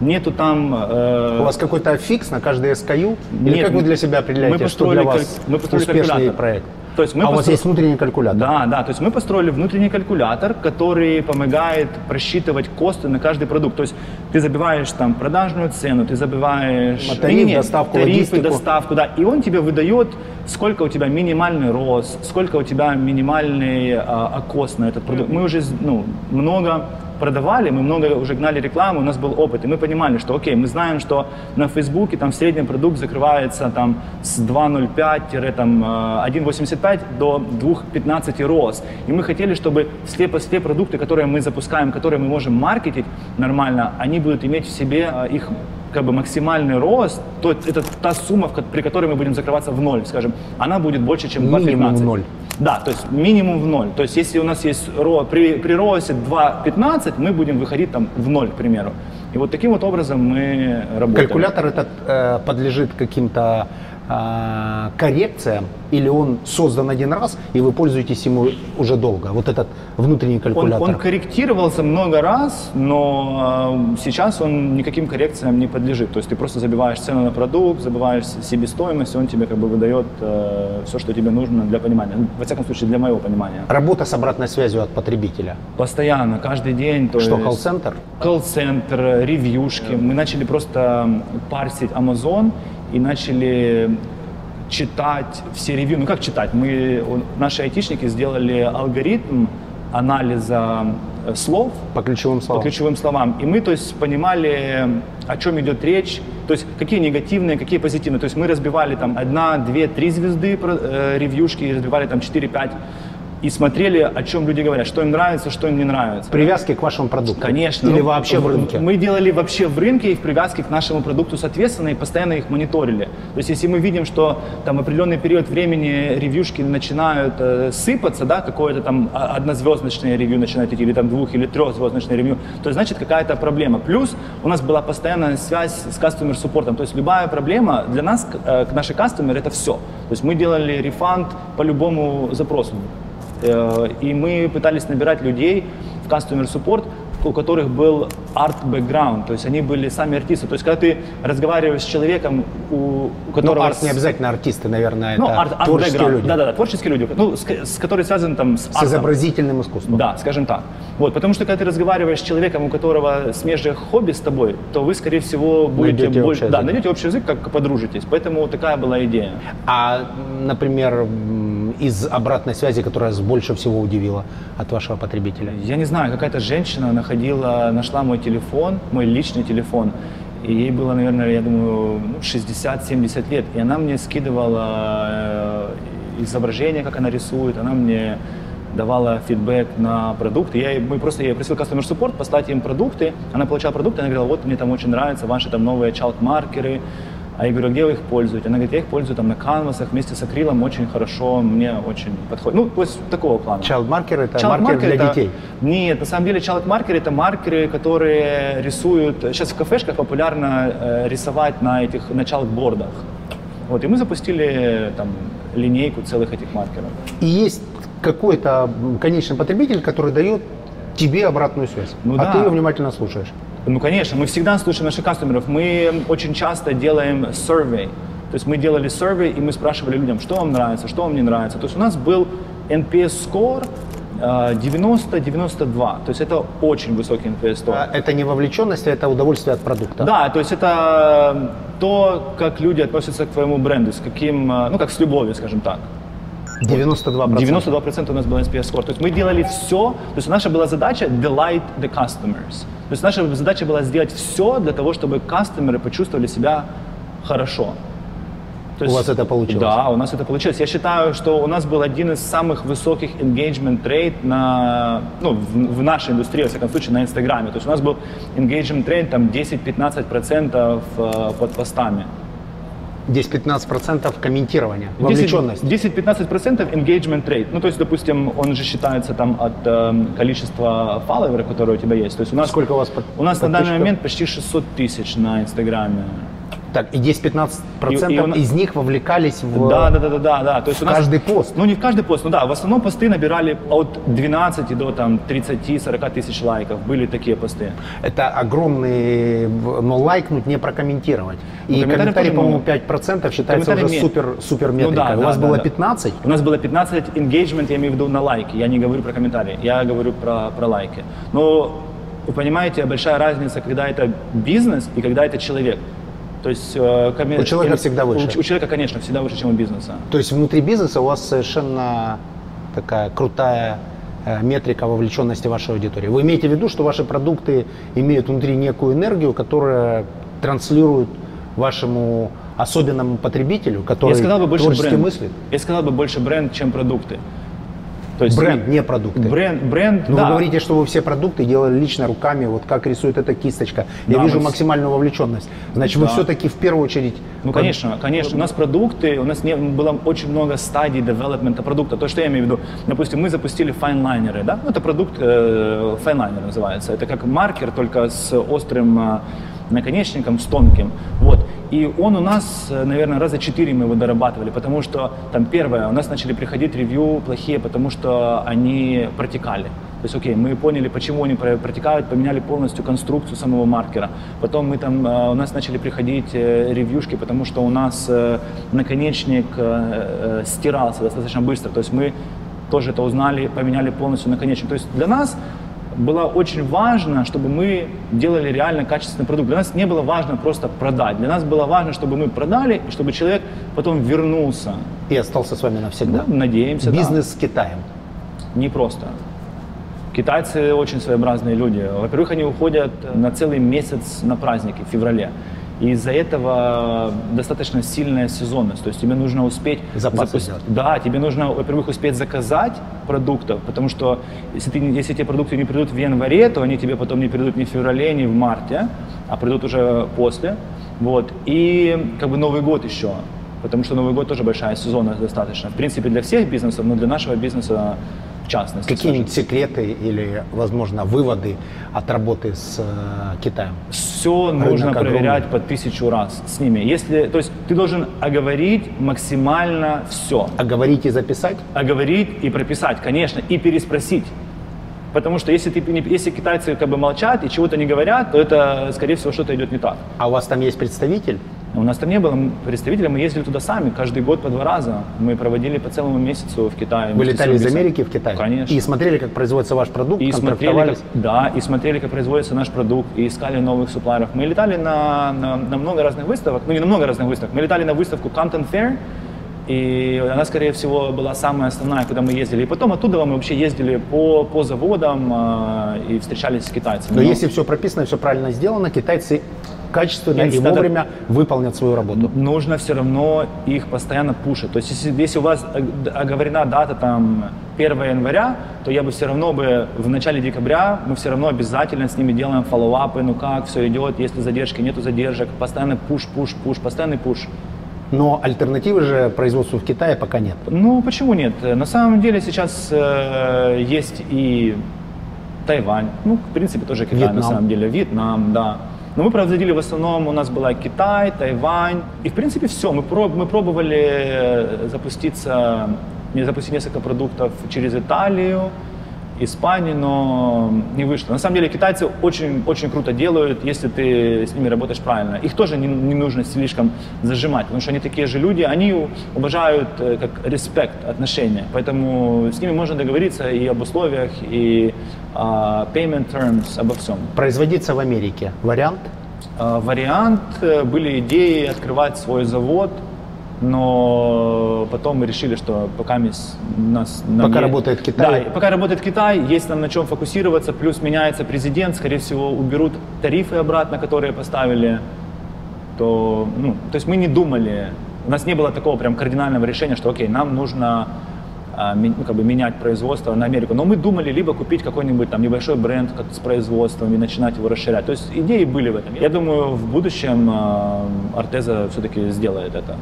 нету там... э, У вас какой-то фикс на каждый SKU? Или Нет, как вы для себя определяете, мы что для построили вас каль- мы построили успешный проект? То есть мы а у вас постро- есть внутренний калькулятор? Да, да, то есть мы построили внутренний калькулятор, который помогает просчитывать косты на каждый продукт. То есть ты забиваешь там продажную цену, ты забиваешь А тариф, не, доставку, тарифы, логистику. доставку, да, и он тебе выдает, сколько у тебя минимальный рост, сколько у тебя минимальный а, окос на этот продукт. Мы уже ну, много продавали, мы много уже гнали рекламу, у нас был опыт, и мы понимали, что окей, мы знаем, что на Фейсбуке там в среднем продукт закрывается там с 2.05-1.85 до 2.15 рост. И мы хотели, чтобы все, все продукты, которые мы запускаем, которые мы можем маркетить нормально, они будут иметь в себе а, их как бы максимальный рост, то это та сумма, при которой мы будем закрываться в ноль, скажем, она будет больше, чем 2.15. Минимум в ноль. Да, то есть минимум в ноль. То есть если у нас есть ро, при, при росте 2.15, мы будем выходить там в ноль, к примеру. И вот таким вот образом мы работаем. Калькулятор этот э, подлежит каким-то э, коррекциям или он создан один раз и вы пользуетесь ему уже долго? Вот этот внутренний Он, калькулятор. он корректировался много раз, но э, сейчас он никаким коррекциям не подлежит. То есть ты просто забиваешь цену на продукт, забиваешь себестоимость, и он тебе как бы выдает все, что тебе нужно для понимания. Ну, Во всяком случае, для моего понимания. Работа с обратной связью от потребителя. Постоянно, каждый день. То Что, есть- колл-центр? Колл-центр, ревьюшки. Мы начали просто парсить Amazon и начали читать все ревью. Ну как читать? Мы, наши айтишники сделали алгоритм анализа э, слов По ключевым по словам. ключевым словам. И мы, то есть, понимали, о чем идет речь, то есть, какие негативные, какие позитивные. То есть, мы разбивали там одна, две, три звезды э, ревьюшки, разбивали там 4-5. И смотрели, о чем люди говорят, что им нравится, что им не нравится. Привязки к вашему продукту? Конечно. Или Ну, вообще в рынке? Мы делали вообще в рынке и в привязке к нашему продукту, соответственно, и постоянно их мониторили. То есть, если мы видим, что там определенный период времени ревьюшки начинают э, сыпаться, да, какое-то там а- однозвездочное ревью начинает идти, или там двух- или трехзвездочное ревью, то значит какая-то проблема. Плюс у нас была постоянная связь с customer support ом. То есть любая проблема для нас, э, нашей customer, это все. То есть мы делали refund по любому запросу. Э, И мы пытались набирать людей в customer support, у которых был art background, то есть они были сами артисты. То есть когда ты разговариваешь с человеком, у, у Ну, которого... арт не обязательно артисты, наверное, Ну, это art, art творческие background. люди. Да-да-да, творческие люди, ну, с, с которые связаны там с, С артом. изобразительным искусством. Да, скажем так. Вот, потому что когда ты разговариваешь с человеком, у которого смежных хобби с тобой, то вы, скорее всего, будете Найдете больше, да, найдете общий язык, как подружитесь. Поэтому такая была идея. А, например, из обратной связи, которая вас больше всего удивила от вашего потребителя? Я не знаю, какая-то женщина находила, нашла мой телефон, мой личный телефон, и ей было, наверное, я думаю, ну, 60-70 лет, и она мне скидывала э, изображение, как она рисует, она мне давала фидбэк на продукты. Я, мы просто, я просил customer support послать им продукты, она получала продукты, она говорила, вот мне там очень нравятся ваши там новые чалк-маркеры, а я говорю, а где вы их пользуете? Она говорит, я их пользую там на канвасах вместе с акрилом, очень хорошо, мне очень подходит. Ну, то есть такого плана. Marker это Child маркер для это- детей. Нет, на самом деле marker это маркеры, которые рисуют. Сейчас в кафешках популярно э, рисовать на этих на чалкбордах. Вот, и мы запустили там линейку целых этих маркеров. И есть какой-то конечный потребитель, который дает тебе обратную связь, Ну а да. ты ее внимательно слушаешь. Ну, конечно, мы всегда слушаем наших кастомеров. Мы очень часто делаем survey. То есть мы делали survey, и мы спрашивали людям, что вам нравится, что вам не нравится. То есть у нас был NPS score э, 90-92. То есть это очень высокий NPS score. А Это не вовлеченность, а это удовольствие от продукта. Да, то есть это то, как люди относятся к твоему бренду, с каким, э, ну, как с любовью, скажем так. 92%. 92% у нас был NPS score. То есть мы делали все, то есть наша была задача delight the customers. То есть наша задача была сделать все для того, чтобы кастомеры почувствовали себя хорошо. То У вас это получилось? Да, у нас это получилось. Я считаю, что у нас был один из самых высоких engagement rate на, ну, в, в нашей индустрии, во всяком случае, на Инстаграме. То есть у нас был engagement rate там 10-15% э, под постами. 10-15% комментирования, 10 вовлеченность. 10-15% engagement rate. Ну, то есть, допустим, он же считается там от э, количества фолловеров, которые у тебя есть. То есть у нас, Сколько у вас под- У нас на данный момент почти 600 тысяч на Инстаграме. Так, и 10-15% И- и нас- из них вовлекались в... Да, да, да, да, да, да. То есть у нас, каждый пост? Ну, не в каждый пост, ну да, в основном посты набирали от 12 до там 30-40 тысяч лайков. Были такие посты. Это огромный, в- но лайкнуть, не прокомментировать. И Ну, комментарии комментарий, по-моему, много. 5% считается уже ме- супер, супер Ну метрика. да, У да, вас да, было да. 15? У нас было 15 engagement, я имею в виду на лайки. Я не говорю про комментарии, я говорю про, про лайки. Но вы понимаете, большая разница, когда это бизнес и когда это человек. То есть э, коммен- У человека всегда выше. У, у человека, конечно, всегда выше, чем у бизнеса. То есть внутри бизнеса у вас совершенно такая крутая э, метрика вовлеченности вашей аудитории. Вы имеете в виду, что ваши продукты имеют внутри некую энергию, которая транслирует вашему особенному потребителю, который я сказал бы больше творчески бренд. мыслит? Я сказал бы больше бренд, чем продукты. То есть Бренд, не продукты. Бренд, бренд, Ну, да. вы говорите, что вы все продукты делали лично руками, вот как рисует эта кисточка. Я Да, вижу мы максимальную вовлеченность. Значит, вы Да. все-таки в первую очередь... Ну, конечно, конечно. У нас продукты, у нас не, было очень много стадий девелопмента продукта. То, что я имею в виду, допустим, мы запустили файнлайнеры, да? Ну, это продукт э, файнлайнер называется. Это как маркер, только с острым э, наконечником, с тонким. Вот. И он у нас, э, наверное, раза четыре мы его дорабатывали, потому что, там, первое, у нас начали приходить ревью плохие, потому что они протекали. То есть, окей, мы поняли, почему они про- протекают, поменяли полностью конструкцию самого маркера. Потом мы там, э, у нас начали приходить э, ревьюшки, потому что у нас наконечник стирался достаточно быстро. То есть мы тоже это узнали, поменяли полностью наконечник. То есть для нас было очень важно, чтобы мы делали реально качественный продукт. Для нас не было важно просто продать. Для нас было важно, чтобы мы продали, и чтобы человек потом вернулся. И остался с вами навсегда. Ну, надеемся, да. Бизнес с Китаем. Не просто. Китайцы очень своеобразные люди. Во-первых, они уходят на целый месяц на праздники в феврале. И из-за этого достаточно сильная сезонность. То есть тебе нужно успеть... Сделать. Да, тебе нужно, во-первых, успеть заказать продуктов, потому что если, ты, если эти продукты не придут в январе, то они тебе потом не придут ни в феврале, ни в марте, а придут уже после. Вот. И как бы Новый год еще, потому что Новый год тоже большая сезонность достаточно. В принципе, для всех бизнесов, но для нашего бизнеса в частности. Какие-нибудь секреты или, возможно, выводы от работы с э, Китаем? Все Рынок нужно огромный. проверять по тысячу раз с ними. Если, то есть ты должен оговорить максимально все. А говорить и записать? Оговорить и прописать, конечно, и переспросить. Потому что если, ты, если китайцы как бы молчат и чего-то не говорят, то это, скорее всего, что-то идет не так. А у вас там есть представитель? У нас там не было представителя, мы ездили туда сами, каждый год по два раза. Мы проводили по целому месяцу в Китае. Вы летали из. Америки в Китай? Конечно. И смотрели, как производится ваш продукт, И смотрели, как, да, и смотрели, как производится наш продукт, и искали новых суплайеров. Мы летали на, на, на много разных выставок, ну не на много разных выставок, мы летали на выставку Compton Fair, и она, скорее всего, была самая основная, куда мы ездили. И потом оттуда мы вообще ездили по, по заводам э, и встречались с китайцами. Но Ну, если все прописано, все правильно сделано, китайцы качественно Нет, и надо- вовремя выполнят свою работу. нужно все равно их постоянно пушить. То есть если, если у вас ог- оговорена дата там 1 января, то я бы все равно бы в начале декабря мы все равно обязательно с ними делаем фоллоуапы, ну как все идет, если задержки, нету задержек, постоянно пуш, пуш, пуш, постоянный пуш. Но альтернативы же производству в Китае пока нет. Ну почему нет? На самом деле сейчас э, есть и Тайвань, ну в принципе тоже Китай Вьетнам. на самом деле, Вьетнам, да. Но мы производили в основном, у нас была Китай, Тайвань. И в принципе все, мы, проб- мы пробовали э, запуститься, запустить несколько продуктов через Италию, Испанию, но не вышло. На самом деле китайцы очень, очень круто делают, если ты с ними работаешь правильно. Их тоже не, не нужно слишком зажимать, потому что они такие же люди, они уважают э, как респект, отношения. Поэтому с ними можно договориться и об условиях, и а, payment terms, обо всем. Производиться в Америке вариант? А, Вариант, э, были идеи открывать свой завод, но потом мы решили, что пока нас... нам Пока е- работает Китай. Да, пока работает Китай, есть нам на чем фокусироваться, плюс меняется президент, скорее всего, уберут тарифы обратно, которые поставили, то, ну, то есть мы не думали, у нас не было такого прям кардинального решения, что окей, нам нужно а, ну, как бы менять производство на Америку. Но мы думали либо купить какой-нибудь там небольшой бренд как с производством и начинать его расширять. То есть идеи были в этом. Я думаю, в будущем Артеза все-таки сделает это.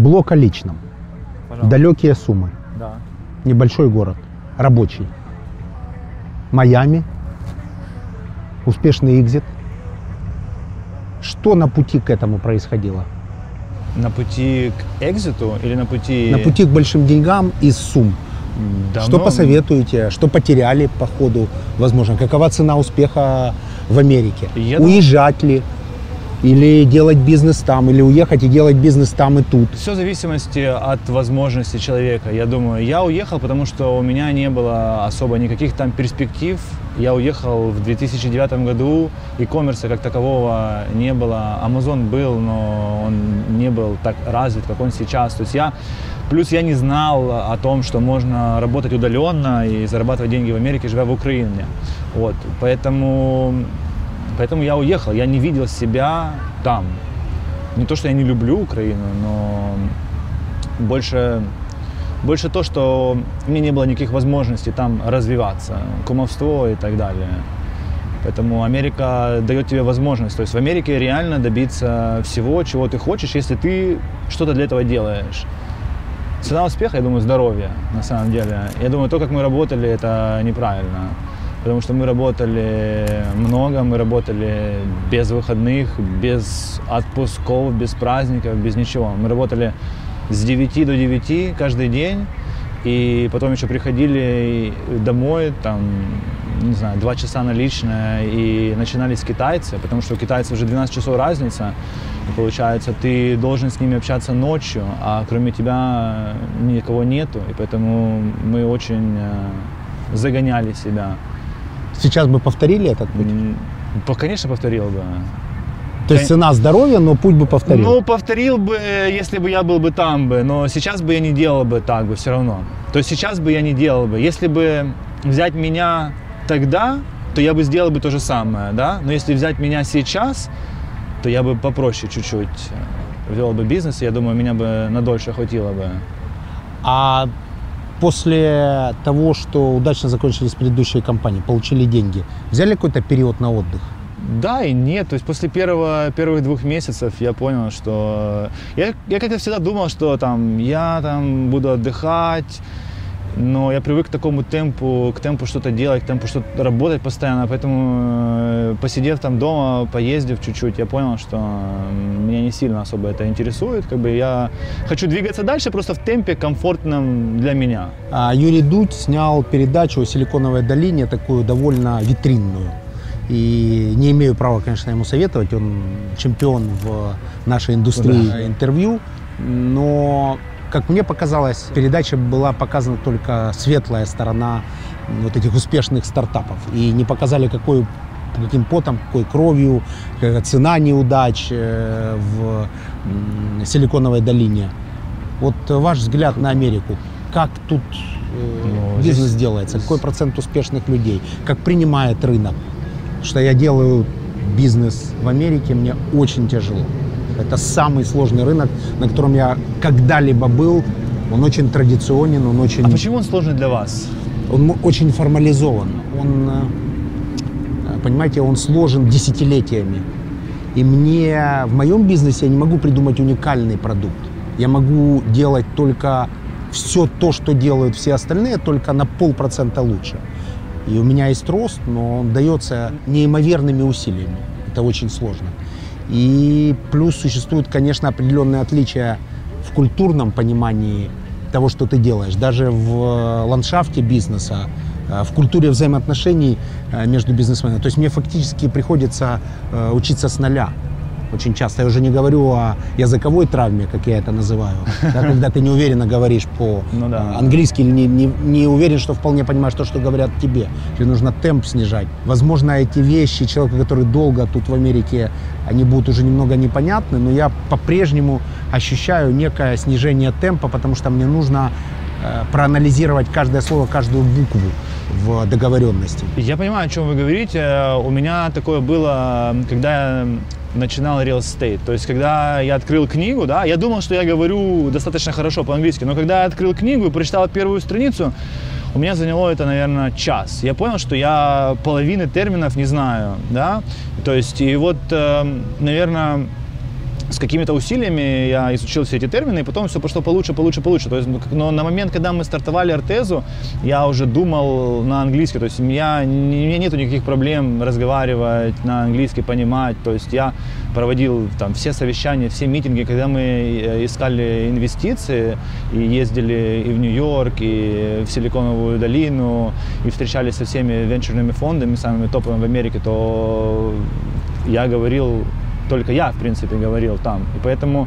Блок о личном. Далекие суммы. Да. Небольшой город. Рабочий. Майами. Успешный экзит. Что на пути к этому происходило? На пути к экзиту или на пути... На пути к большим деньгам из сумм. Давно- Что посоветуете? Что потеряли по ходу? Возможно, какова цена успеха в Америке? Я Уезжать ли? Или делать бизнес там? Или уехать и делать бизнес там и тут? Все в зависимости от возможности человека. Я думаю, я уехал, потому что у меня не было особо никаких там перспектив. Я уехал в 2009 году, и коммерса как такового не было. Amazon был, но он не был так развит, как он сейчас. То есть я Плюс я не знал о том, что можно работать удаленно и зарабатывать деньги в Америке, живя в Украине. Вот. Поэтому, поэтому я уехал. Я не видел себя там. Не то, что я не люблю Украину, но больше, больше то, что меня не было никаких возможностей там развиваться, кумовство и так далее. Поэтому Америка дает тебе возможность. То есть в Америке реально добиться всего, чего ты хочешь, если ты что-то для этого делаешь. Цена успеха, я думаю, здоровье, на самом деле. Я думаю, то, как мы работали, это неправильно. Потому что мы работали много, мы работали без выходных, без отпусков, без праздников, без ничего. Мы работали с 9 до 9 каждый день, и потом еще приходили домой, там, не знаю, 2 часа наличное, и начинались китайцы, потому что у китайцев уже 12 часов разница, и получается, ты должен с ними общаться ночью, а кроме тебя никого нету, и поэтому мы очень э, загоняли себя. Сейчас бы повторили этот путь? Конечно, повторил бы. То есть цена здоровья, но путь бы повторил. Ну, повторил бы, если бы я был бы там бы, но сейчас бы я не делал бы так бы все равно. То есть сейчас бы я не делал бы. Если бы взять меня тогда, то я бы сделал бы то же самое, да. Но если взять меня сейчас, то я бы попроще чуть-чуть э, вел бы бизнес, и я думаю, меня бы надольше хватило бы. А после того, что удачно закончились предыдущие компании, получили деньги, взяли какой-то период на отдых? Да и нет. То есть после первого, первых двух месяцев я понял, что... Я, я как-то всегда думал, что там я там буду отдыхать, но я привык к такому темпу, к темпу что-то делать, к темпу что-то работать постоянно, поэтому э, посидев там дома, поездив чуть-чуть, я понял, что меня не сильно особо это интересует, как бы я хочу двигаться дальше просто в темпе комфортном для меня. А Юрий Дудь снял передачу о Силиконовой долине, такую довольно витринную. И не имею права, конечно, ему советовать, он чемпион в нашей индустрии Да. интервью, но, как мне показалось, передача была показана только светлая сторона вот этих успешных стартапов. И не показали, какой, каким потом, какой кровью, какая цена неудач э, в Силиконовой долине. Вот ваш взгляд на Америку. Как тут э, Ну, бизнес здесь- делается? Какой процент успешных людей? Как принимает рынок? Что я делаю бизнес в Америке, мне очень тяжело. Это самый сложный рынок, на котором я когда-либо был. Он очень традиционен, он очень, А почему он сложный для вас? он очень формализован. Он, э, понимаете, он сложен десятилетиями. И мне в моем бизнесе я не могу придумать уникальный продукт. Я могу делать только все то, что делают все остальные, только на полпроцента лучше. И у меня есть рост, но он дается неимоверными усилиями. Это очень сложно. И плюс существуют, конечно, определенные отличия в культурном понимании того, что ты делаешь. Даже в э, ландшафте бизнеса, э, в культуре взаимоотношений э, между бизнесменами. То есть мне фактически приходится учиться с нуля. Очень часто. Я уже не говорю о языковой травме, как я это называю. (laughs) Да, когда ты неуверенно говоришь Ну да. по-английски или не, не, не уверен, что вполне понимаешь то, что говорят тебе. Тебе нужно темп снижать. Возможно, эти вещи человеку, который долго тут в Америке, они будут уже немного непонятны, но я по-прежнему ощущаю некое снижение темпа, потому что мне нужно э, проанализировать каждое слово, каждую букву в договоренности. Я понимаю, о чем вы говорите. У меня такое было, когда я начинал real estate. То есть, когда я открыл книгу, да, я думал, что я говорю достаточно хорошо по-английски, но когда я открыл книгу и прочитал первую страницу, у меня заняло это, наверное, час. Я понял, что я половины терминов не знаю, да. То есть, и вот, э, наверное, с какими-то усилиями я изучил все эти термины, и потом все пошло получше, получше, получше. То есть, ну, но на момент, когда мы стартовали Артезу, я уже думал на английский. То есть, я, у меня нету никаких проблем разговаривать на английский, понимать. То есть, я проводил там все совещания, все митинги, когда мы э, искали инвестиции и ездили и в Нью-Йорк, и в Силиконовую долину, и встречались со всеми венчурными фондами, самыми топовыми в Америке, то я говорил только я, в принципе, говорил там. И поэтому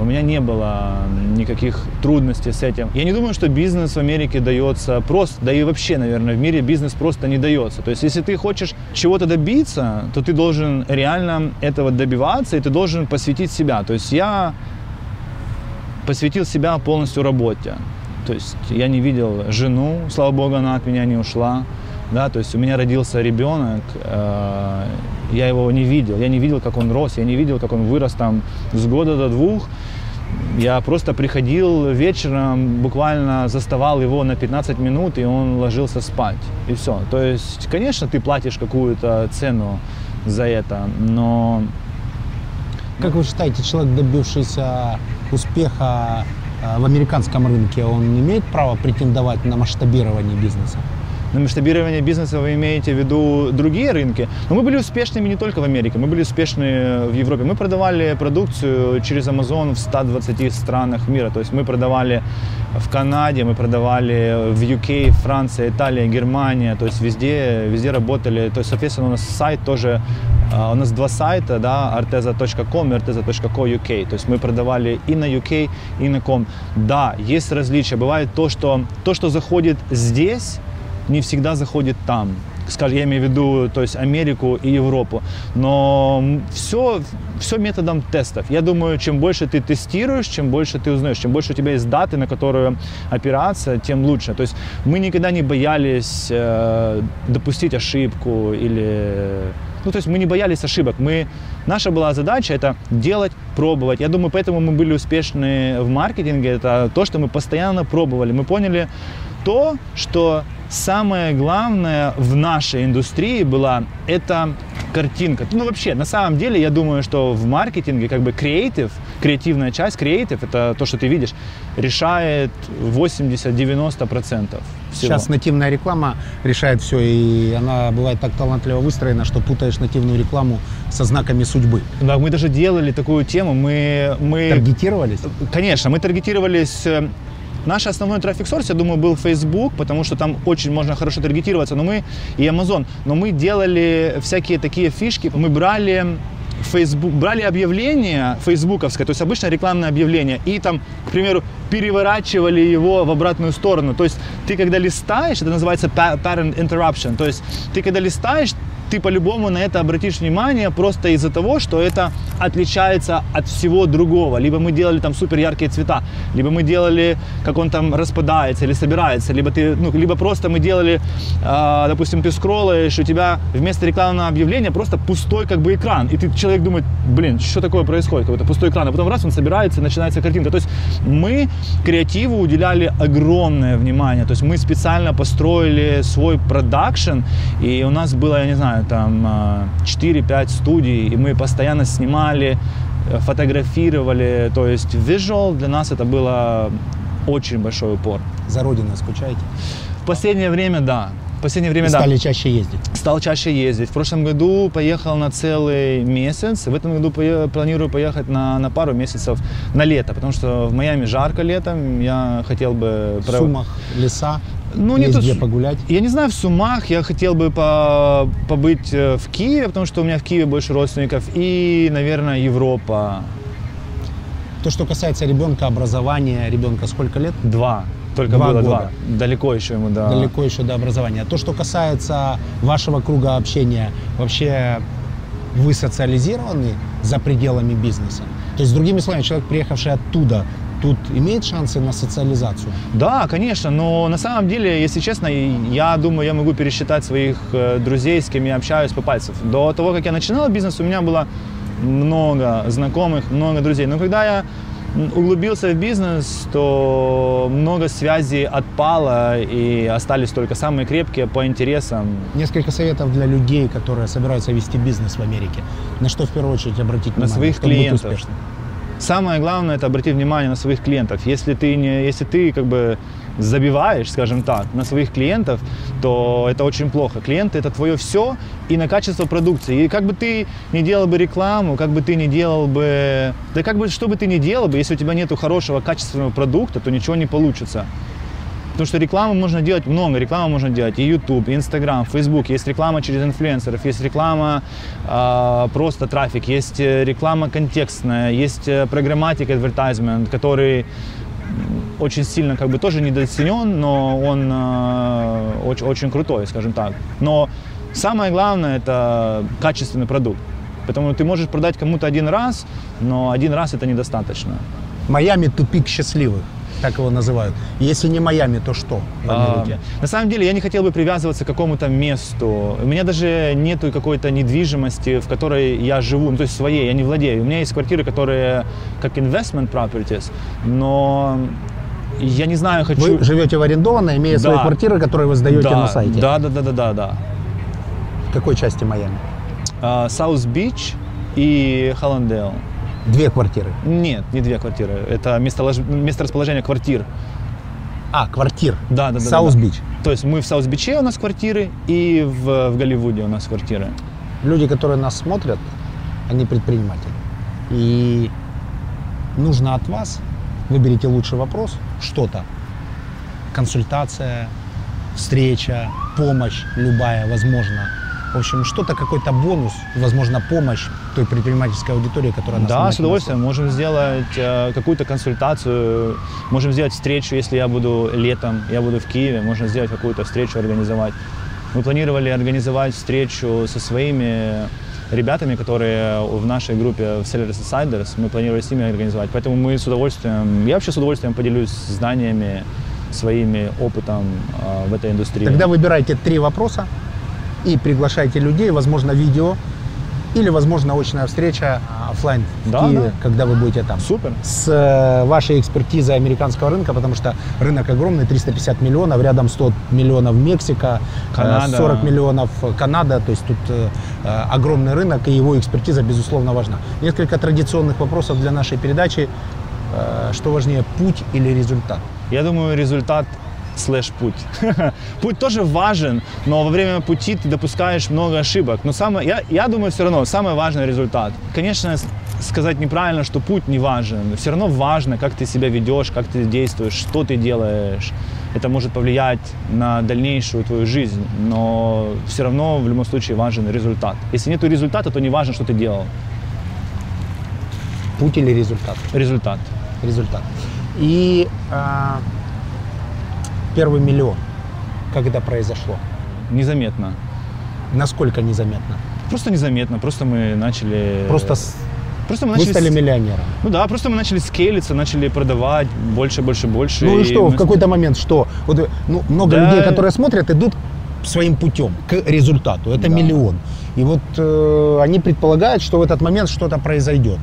у меня не было никаких трудностей с этим. Я не думаю, что бизнес в Америке дается просто, да и вообще, наверное, в мире бизнес просто не дается. То есть, если ты хочешь чего-то добиться, то ты должен реально этого добиваться, и ты должен посвятить себя. То есть я посвятил себя полностью работе. То есть я не видел жену, слава богу, она от меня не ушла. Да, то есть у меня родился ребенок, э, я его не видел, я не видел, как он рос, я не видел, как он вырос там с года до двух. Я просто приходил вечером, буквально заставал его на 15 минут, и он ложился спать. И все. То есть, конечно, ты платишь какую-то цену за это, но Как вы считаете, человек, добившийся успеха э, в американском рынке, он имеет право претендовать на масштабирование бизнеса? На масштабирование бизнеса вы имеете в виду другие рынки? Но мы были успешными не только в Америке, мы были успешны в Европе. Мы продавали продукцию через Amazon в 120 странах мира. То есть мы продавали в Канаде, мы продавали в UK, Франция, Италия, Германия. То есть везде, везде работали. То есть, соответственно, у нас сайт тоже, а, у нас два сайта, да, arteza.com и arteza.co.uk. То есть мы продавали и на UK, и на com. Да, есть различия. Бывает то, что, то, что заходит здесь, не всегда заходит там. скажем, я имею в виду, то есть Америку и Европу. Но все, все методом тестов. Я думаю, чем больше ты тестируешь, чем больше ты узнаешь, чем больше у тебя есть даты, на которые опираться, тем лучше. То есть мы никогда не боялись э, допустить ошибку или ну, то есть мы не боялись ошибок. Мы, наша была задача это делать, пробовать. Я думаю, поэтому мы были успешны в маркетинге. Это то, что мы постоянно пробовали. Мы поняли то, что самое главное в нашей индустрии была это картинка. Ну, вообще, на самом деле, я думаю, что в маркетинге как бы креатив, креативная часть, креатив, это то, что ты видишь, решает 80-90% всего. Сейчас нативная реклама решает все, и она бывает так талантливо выстроена, что путаешь нативную рекламу со знаками судьбы. Да, мы даже делали такую тему, мы... мы... Таргетировались? Конечно, мы таргетировались э, Наш основной трафик-сорс, я думаю, был Facebook, потому что там очень можно хорошо таргетироваться, но мы и Amazon, но мы делали всякие такие фишки, мы брали Facebook, брали объявление фейсбуковское, то есть обычное рекламное объявление, и там, к примеру, переворачивали его в обратную сторону. То есть ты когда листаешь, это называется pattern interruption, то есть ты когда листаешь, ты по-любому на это обратишь внимание просто из-за того, что это отличается от всего другого. Либо мы делали там супер яркие цвета, либо мы делали, как он там распадается или собирается, либо ты, ну, либо просто мы делали, э, допустим, ты скроллаешь, у тебя вместо рекламного объявления просто пустой как бы экран, и ты человек думает, блин, что такое происходит, какой-то пустой экран, а потом раз он собирается, начинается картинка. То есть мы креативу уделяли огромное внимание, то есть мы специально построили свой продакшн, и у нас было, я не знаю, там 4-5 студий, и мы постоянно снимали, э, фотографировали, то есть visual для нас это было очень большой упор. За родиной скучаете? В последнее время, да. В последнее время, И да. стали чаще ездить? Стал чаще ездить. В прошлом году поехал на целый месяц. В этом году пое- планирую поехать на, на пару месяцев на лето, потому что в Майами жарко летом. Я хотел бы... В Сумах, леса, Ну, не есть то, где погулять? Я не знаю, в Сумах я хотел бы по- побыть э, в Киеве, потому что у меня в Киеве больше родственников, и, наверное, Европа. То, что касается ребенка, образования, ребенка сколько лет? Два. Только Два было года. два. Далеко еще ему, да. Далеко еще до образования. То, что касается вашего круга общения, вообще вы социализированы за пределами бизнеса? То есть, другими словами, человек, приехавший оттуда, тут имеет шансы на социализацию? Да, конечно, но на самом деле, если честно, я думаю, я могу пересчитать своих э, друзей, с кем я общаюсь по пальцев. До того, как я начинал бизнес, у меня было много знакомых, много друзей. Но когда я углубился в бизнес, то много связей отпало и остались только самые крепкие по интересам. Несколько советов для людей, которые собираются вести бизнес в Америке. На что в первую очередь обратить На внимание, своих чтобы быть клиентов. успешным? Самое главное это обратить внимание на своих клиентов. Если ты не, если ты как бы забиваешь, скажем так, на своих клиентов, то это очень плохо. Клиенты это твое все и на качество продукции. И как бы ты не делал бы рекламу, как бы ты не делал бы, да как бы что бы ты ни делал бы, если у тебя нету хорошего качественного продукта, то ничего не получится. Потому что рекламу можно делать много, рекламу можно делать и YouTube, и Instagram, Facebook, есть реклама через инфлюенсеров, есть реклама э, просто трафик, есть э, реклама контекстная, есть э, программатик advertisement, который очень сильно как бы тоже недооценен, но он э, очень, очень крутой, скажем так. Но самое главное это качественный продукт. Потому ты можешь продать кому-то один раз, но один раз это недостаточно. Майами тупик счастливых, так его называют. Если не Майами, то что в Америке? А, на самом деле я не хотел бы привязываться к какому-то месту. У меня даже нету какой-то недвижимости, в которой я живу, ну, то есть своей, я не владею. У меня есть квартиры, которые как investment properties, но я не знаю, хочу... Вы живете в арендованной, имея свои Да. квартиры, которые вы сдаете да, на сайте. Да, да, да, да, да, да. В какой части Майами? South Beach и Холландейл. Две квартиры. Нет, не две квартиры. Это местолож... место расположения квартир. А, квартир. Да, да, да. South да. То есть мы в South Beach е у нас квартиры и в, в Голливуде у нас квартиры. Люди, которые нас смотрят, они предприниматели. И нужно от вас, выберите лучший вопрос, что-то. Консультация, встреча, помощь любая, возможно. В общем, что-то, какой-то бонус, возможно, помощь той предпринимательской аудитории, которая нас Да, с удовольствием. Можем сделать э, какую-то консультацию, можем сделать встречу, если я буду летом, я буду в Киеве, можно сделать какую-то встречу, организовать. Мы планировали организовать встречу со своими ребятами, которые в нашей группе в Sellers Insiders, мы планировали с ними организовать. Поэтому мы с удовольствием, я вообще с удовольствием поделюсь знаниями, своими опытом а, в этой индустрии. Тогда выбирайте три вопроса и приглашайте людей, возможно, видео или, возможно, очная встреча офлайн в Да, Киеве, да. когда вы будете там. Супер. С э, вашей экспертизой американского рынка, потому что рынок огромный, 350 миллионов, рядом 100 миллионов Мексика, э, Канада. 40 миллионов Канада, то есть тут э, огромный рынок, и его экспертиза, безусловно, важна. Несколько традиционных вопросов для нашей передачи. Что важнее, путь или результат? Я думаю, результат слэш путь. (laughs) путь тоже важен, но во время пути ты допускаешь много ошибок. Но самое, я, я думаю, все равно самый важный результат. Конечно, сказать неправильно, что путь не важен. Все равно важно, как ты себя ведешь, как ты действуешь, что ты делаешь. Это может повлиять на дальнейшую твою жизнь, но все равно в любом случае важен результат. Если нет результата, то не важно, что ты делал. Путь или результат? Результат. результат. И а, первый миллион, как это произошло? Незаметно. Насколько незаметно? Просто незаметно. Просто мы начали... Просто с- Просто мы вы начали... стали с- миллионером. Ну да, просто мы начали скейлиться, начали продавать больше, больше, больше. Ну и что, мы в какой-то момент что? Вот, ну, много Да. людей, которые смотрят, идут своим путем к результату. Это Да. миллион. И вот э, они предполагают, что в этот момент что-то произойдет.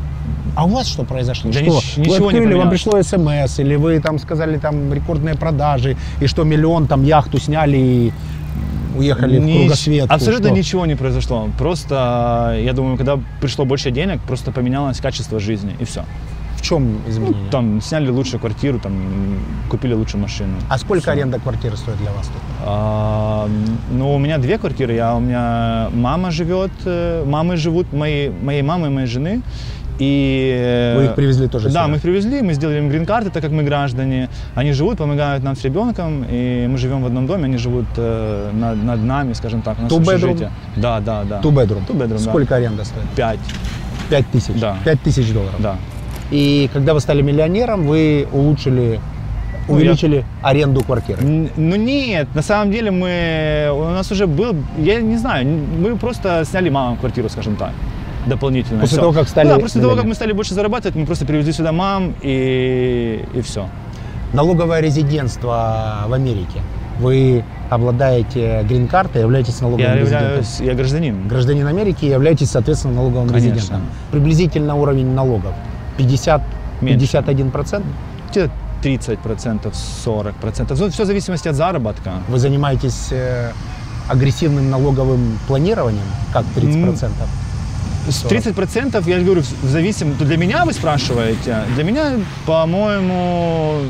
А у вас что произошло? Да что? нич- вы ничего не открыли, вам поменялось. пришло смс, или вы там сказали там рекордные продажи, и что миллион там яхту сняли и уехали в Нич- кругосветку. Абсолютно что? ничего не произошло. Просто, я думаю, когда пришло больше денег, просто поменялось качество жизни, и все. В чем изменение? Ну, Там сняли лучшую квартиру, там купили лучшую машину. А сколько Всё. аренда квартиры стоит для вас тут? А, ну, у меня две квартиры. Я, у меня мама живет, э, мамы живут, мои, моей мамы и моей жены. И, Вы их привезли тоже Да, сюда? мы их привезли, мы сделали им грин-карты, так как мы граждане. Они живут, помогают нам с ребенком, и мы живем в одном доме, они живут э, над, над нами, скажем так, bedroom? общежитие. Да, да, да. Two bedroom. Two bedroom, да. Сколько аренда стоит? Пять, Пять тысяч. Да. Пять тысяч долларов. да. И когда вы стали миллионером, вы улучшили, Ну, увеличили аренду квартиры. Ну нет, на самом деле мы, у нас уже был, я не знаю, мы просто сняли маму квартиру, скажем так, дополнительно. После Всё. того, как стали Ну Да, после того, как мы стали больше зарабатывать, мы просто привезли сюда мам и, и все. Налоговое резидентство в Америке. Вы обладаете грин-картой, являетесь налоговым Я резидентом. являюсь, я гражданин. Гражданин Америки являетесь, соответственно, налоговым Конечно. резидентом. Приблизительно уровень налогов 50, Меньше. 51 процент. Где-то 30 процентов, 40 процентов. Все в зависимости от заработка. Вы занимаетесь э, агрессивным налоговым планированием, как 30 процентов. С 30 процентов, я же говорю, в зависимости. Для меня вы спрашиваете? Для меня, по-моему,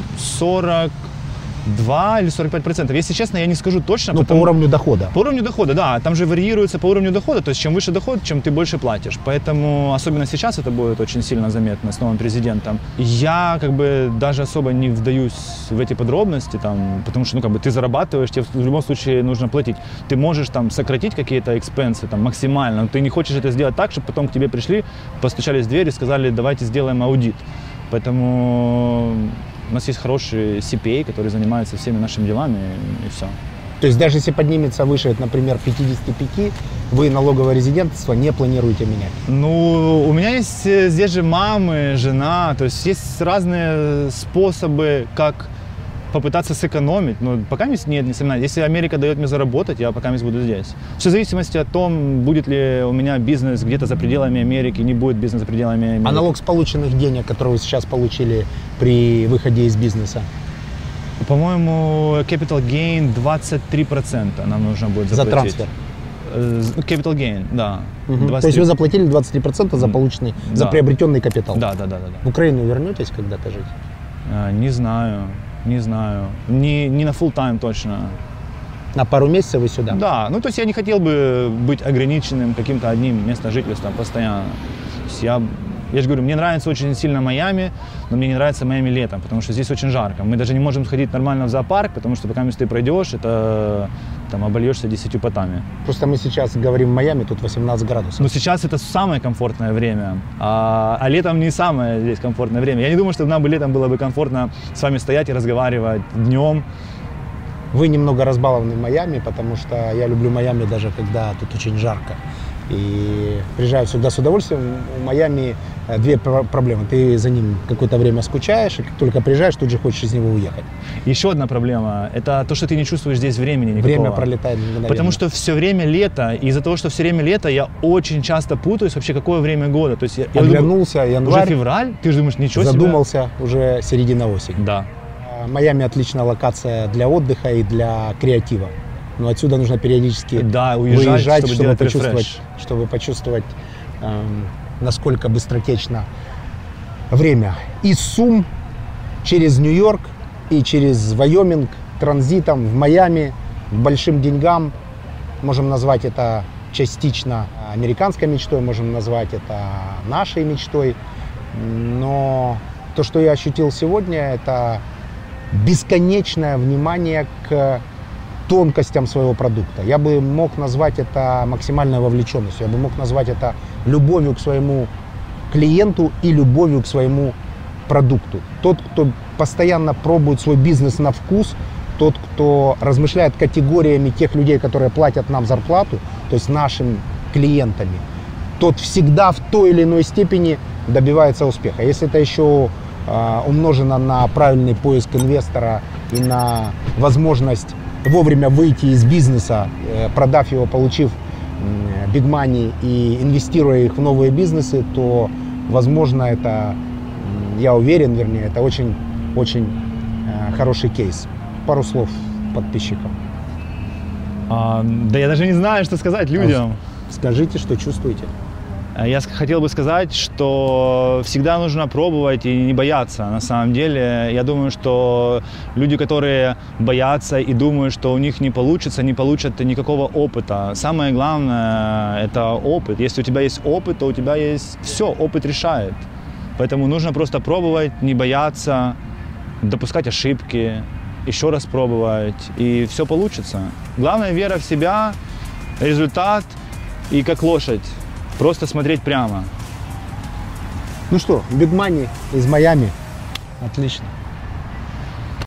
42 или 45 процентов. Если честно, я не скажу точно. Ну, по потому- уровню дохода. По уровню дохода, да. Там же варьируется по уровню дохода. То есть чем выше доход, чем ты больше платишь. Поэтому, особенно сейчас это будет очень сильно заметно с новым президентом. Я как бы даже особо не вдаюсь в эти подробности, там, потому что ну, как бы, ты зарабатываешь, тебе в любом случае нужно платить. Ты можешь там сократить какие-то экспенсы там, максимально, но ты не хочешь это сделать так, чтобы потом к тебе пришли, постучались в дверь и сказали, давайте сделаем аудит. Поэтому у нас есть хороший CPA, который занимается всеми нашими делами, и все. То есть даже если поднимется выше, например, 55, вы налоговое резидентство не планируете менять. Ну, у меня есть э, здесь же мамы, жена, то есть есть разные способы, как попытаться сэкономить, но пока есть нет, не сомневаюсь. Если Америка дает мне заработать, я пока буду здесь. Все в зависимости от том, будет ли у меня бизнес где-то за пределами Америки, не будет бизнеса за пределами Америки. А налог с полученных денег, который вы сейчас получили при выходе из бизнеса, По-моему, capital gain 23% нам нужно будет за заплатить. трансфер? Э, Capital gain, да. 23. То есть вы заплатили 23% за полученный, за Да. приобретенный капитал. Да, да, да, да. да. В Украину вернетесь когда-то жить? А, Не знаю, не знаю. Не, не на full time точно. На пару месяцев вы сюда? Да, ну то есть я не хотел бы быть ограниченным каким-то одним местом жительства постоянно. То есть я, я же говорю, мне нравится очень сильно Майами, но мне не нравится Майами летом, потому что здесь очень жарко. Мы даже не можем сходить нормально в зоопарк, потому что пока ты пройдешь, это там обольешься 10 потами. Просто мы сейчас говорим в Майами, тут 18 градусов. Но сейчас это самое комфортное время, а, а летом не самое здесь комфортное время. Я не думаю, что нам бы летом было бы комфортно с вами стоять и разговаривать днем. Вы немного разбалованы в Майами, потому что я люблю Майами даже когда тут очень жарко. И приезжаю сюда с удовольствием. У Майами э, две пр- проблемы. Ты за ним какое-то время скучаешь, и как только приезжаешь, тут же хочешь из него уехать. Еще одна проблема – это то, что ты не чувствуешь здесь времени никакого. Время пролетает мгновенно. Потому что все время лето, и из-за того, что все время лето, я очень часто путаюсь вообще, какое время года. То есть я, я думаю, Оглянулся, уже январь, февраль, ты же думаешь, ничего себе. задумался, уже середина осени. Да. А, Майами отличная локация для отдыха и для креатива. Но отсюда нужно периодически Да, уезжать, выезжать, чтобы чтобы, почувствовать, рефреш. чтобы почувствовать, эм, насколько быстротечно время. Из Сум через Нью-Йорк и через Вайоминг транзитом в Майами к большим деньгам. Можем назвать это частично американской мечтой, можем назвать это нашей мечтой. Но то, что я ощутил сегодня, это бесконечное внимание к тонкостям своего продукта. Я бы мог назвать это максимальной вовлеченностью, я бы мог назвать это любовью к своему клиенту и любовью к своему продукту. Тот, кто постоянно пробует свой бизнес на вкус, тот, кто размышляет категориями тех людей, которые платят нам зарплату, то есть нашими клиентами, тот всегда в той или иной степени добивается успеха. Если это еще э, умножено на правильный поиск инвестора и на возможность вовремя выйти из бизнеса, э, продав его, получив биг money и инвестируя их в новые бизнесы, то, возможно, это, я уверен, вернее, это очень-очень э, хороший кейс. Пару слов подписчикам. А, да я даже не знаю, что сказать людям. Скажите, что чувствуете. Э, Я хотел бы сказать, что всегда нужно пробовать и не бояться. На самом деле, я думаю, что люди, которые боятся и думают, что у них не получится, не получат никакого опыта. Самое главное – это опыт. Если у тебя есть опыт, то у тебя есть все, опыт решает. Поэтому нужно просто пробовать, не бояться, допускать ошибки, еще раз пробовать, и все получится. Главное – вера в себя, результат и как лошадь. Просто смотреть прямо. Ну что, биг money из Майами. Отлично.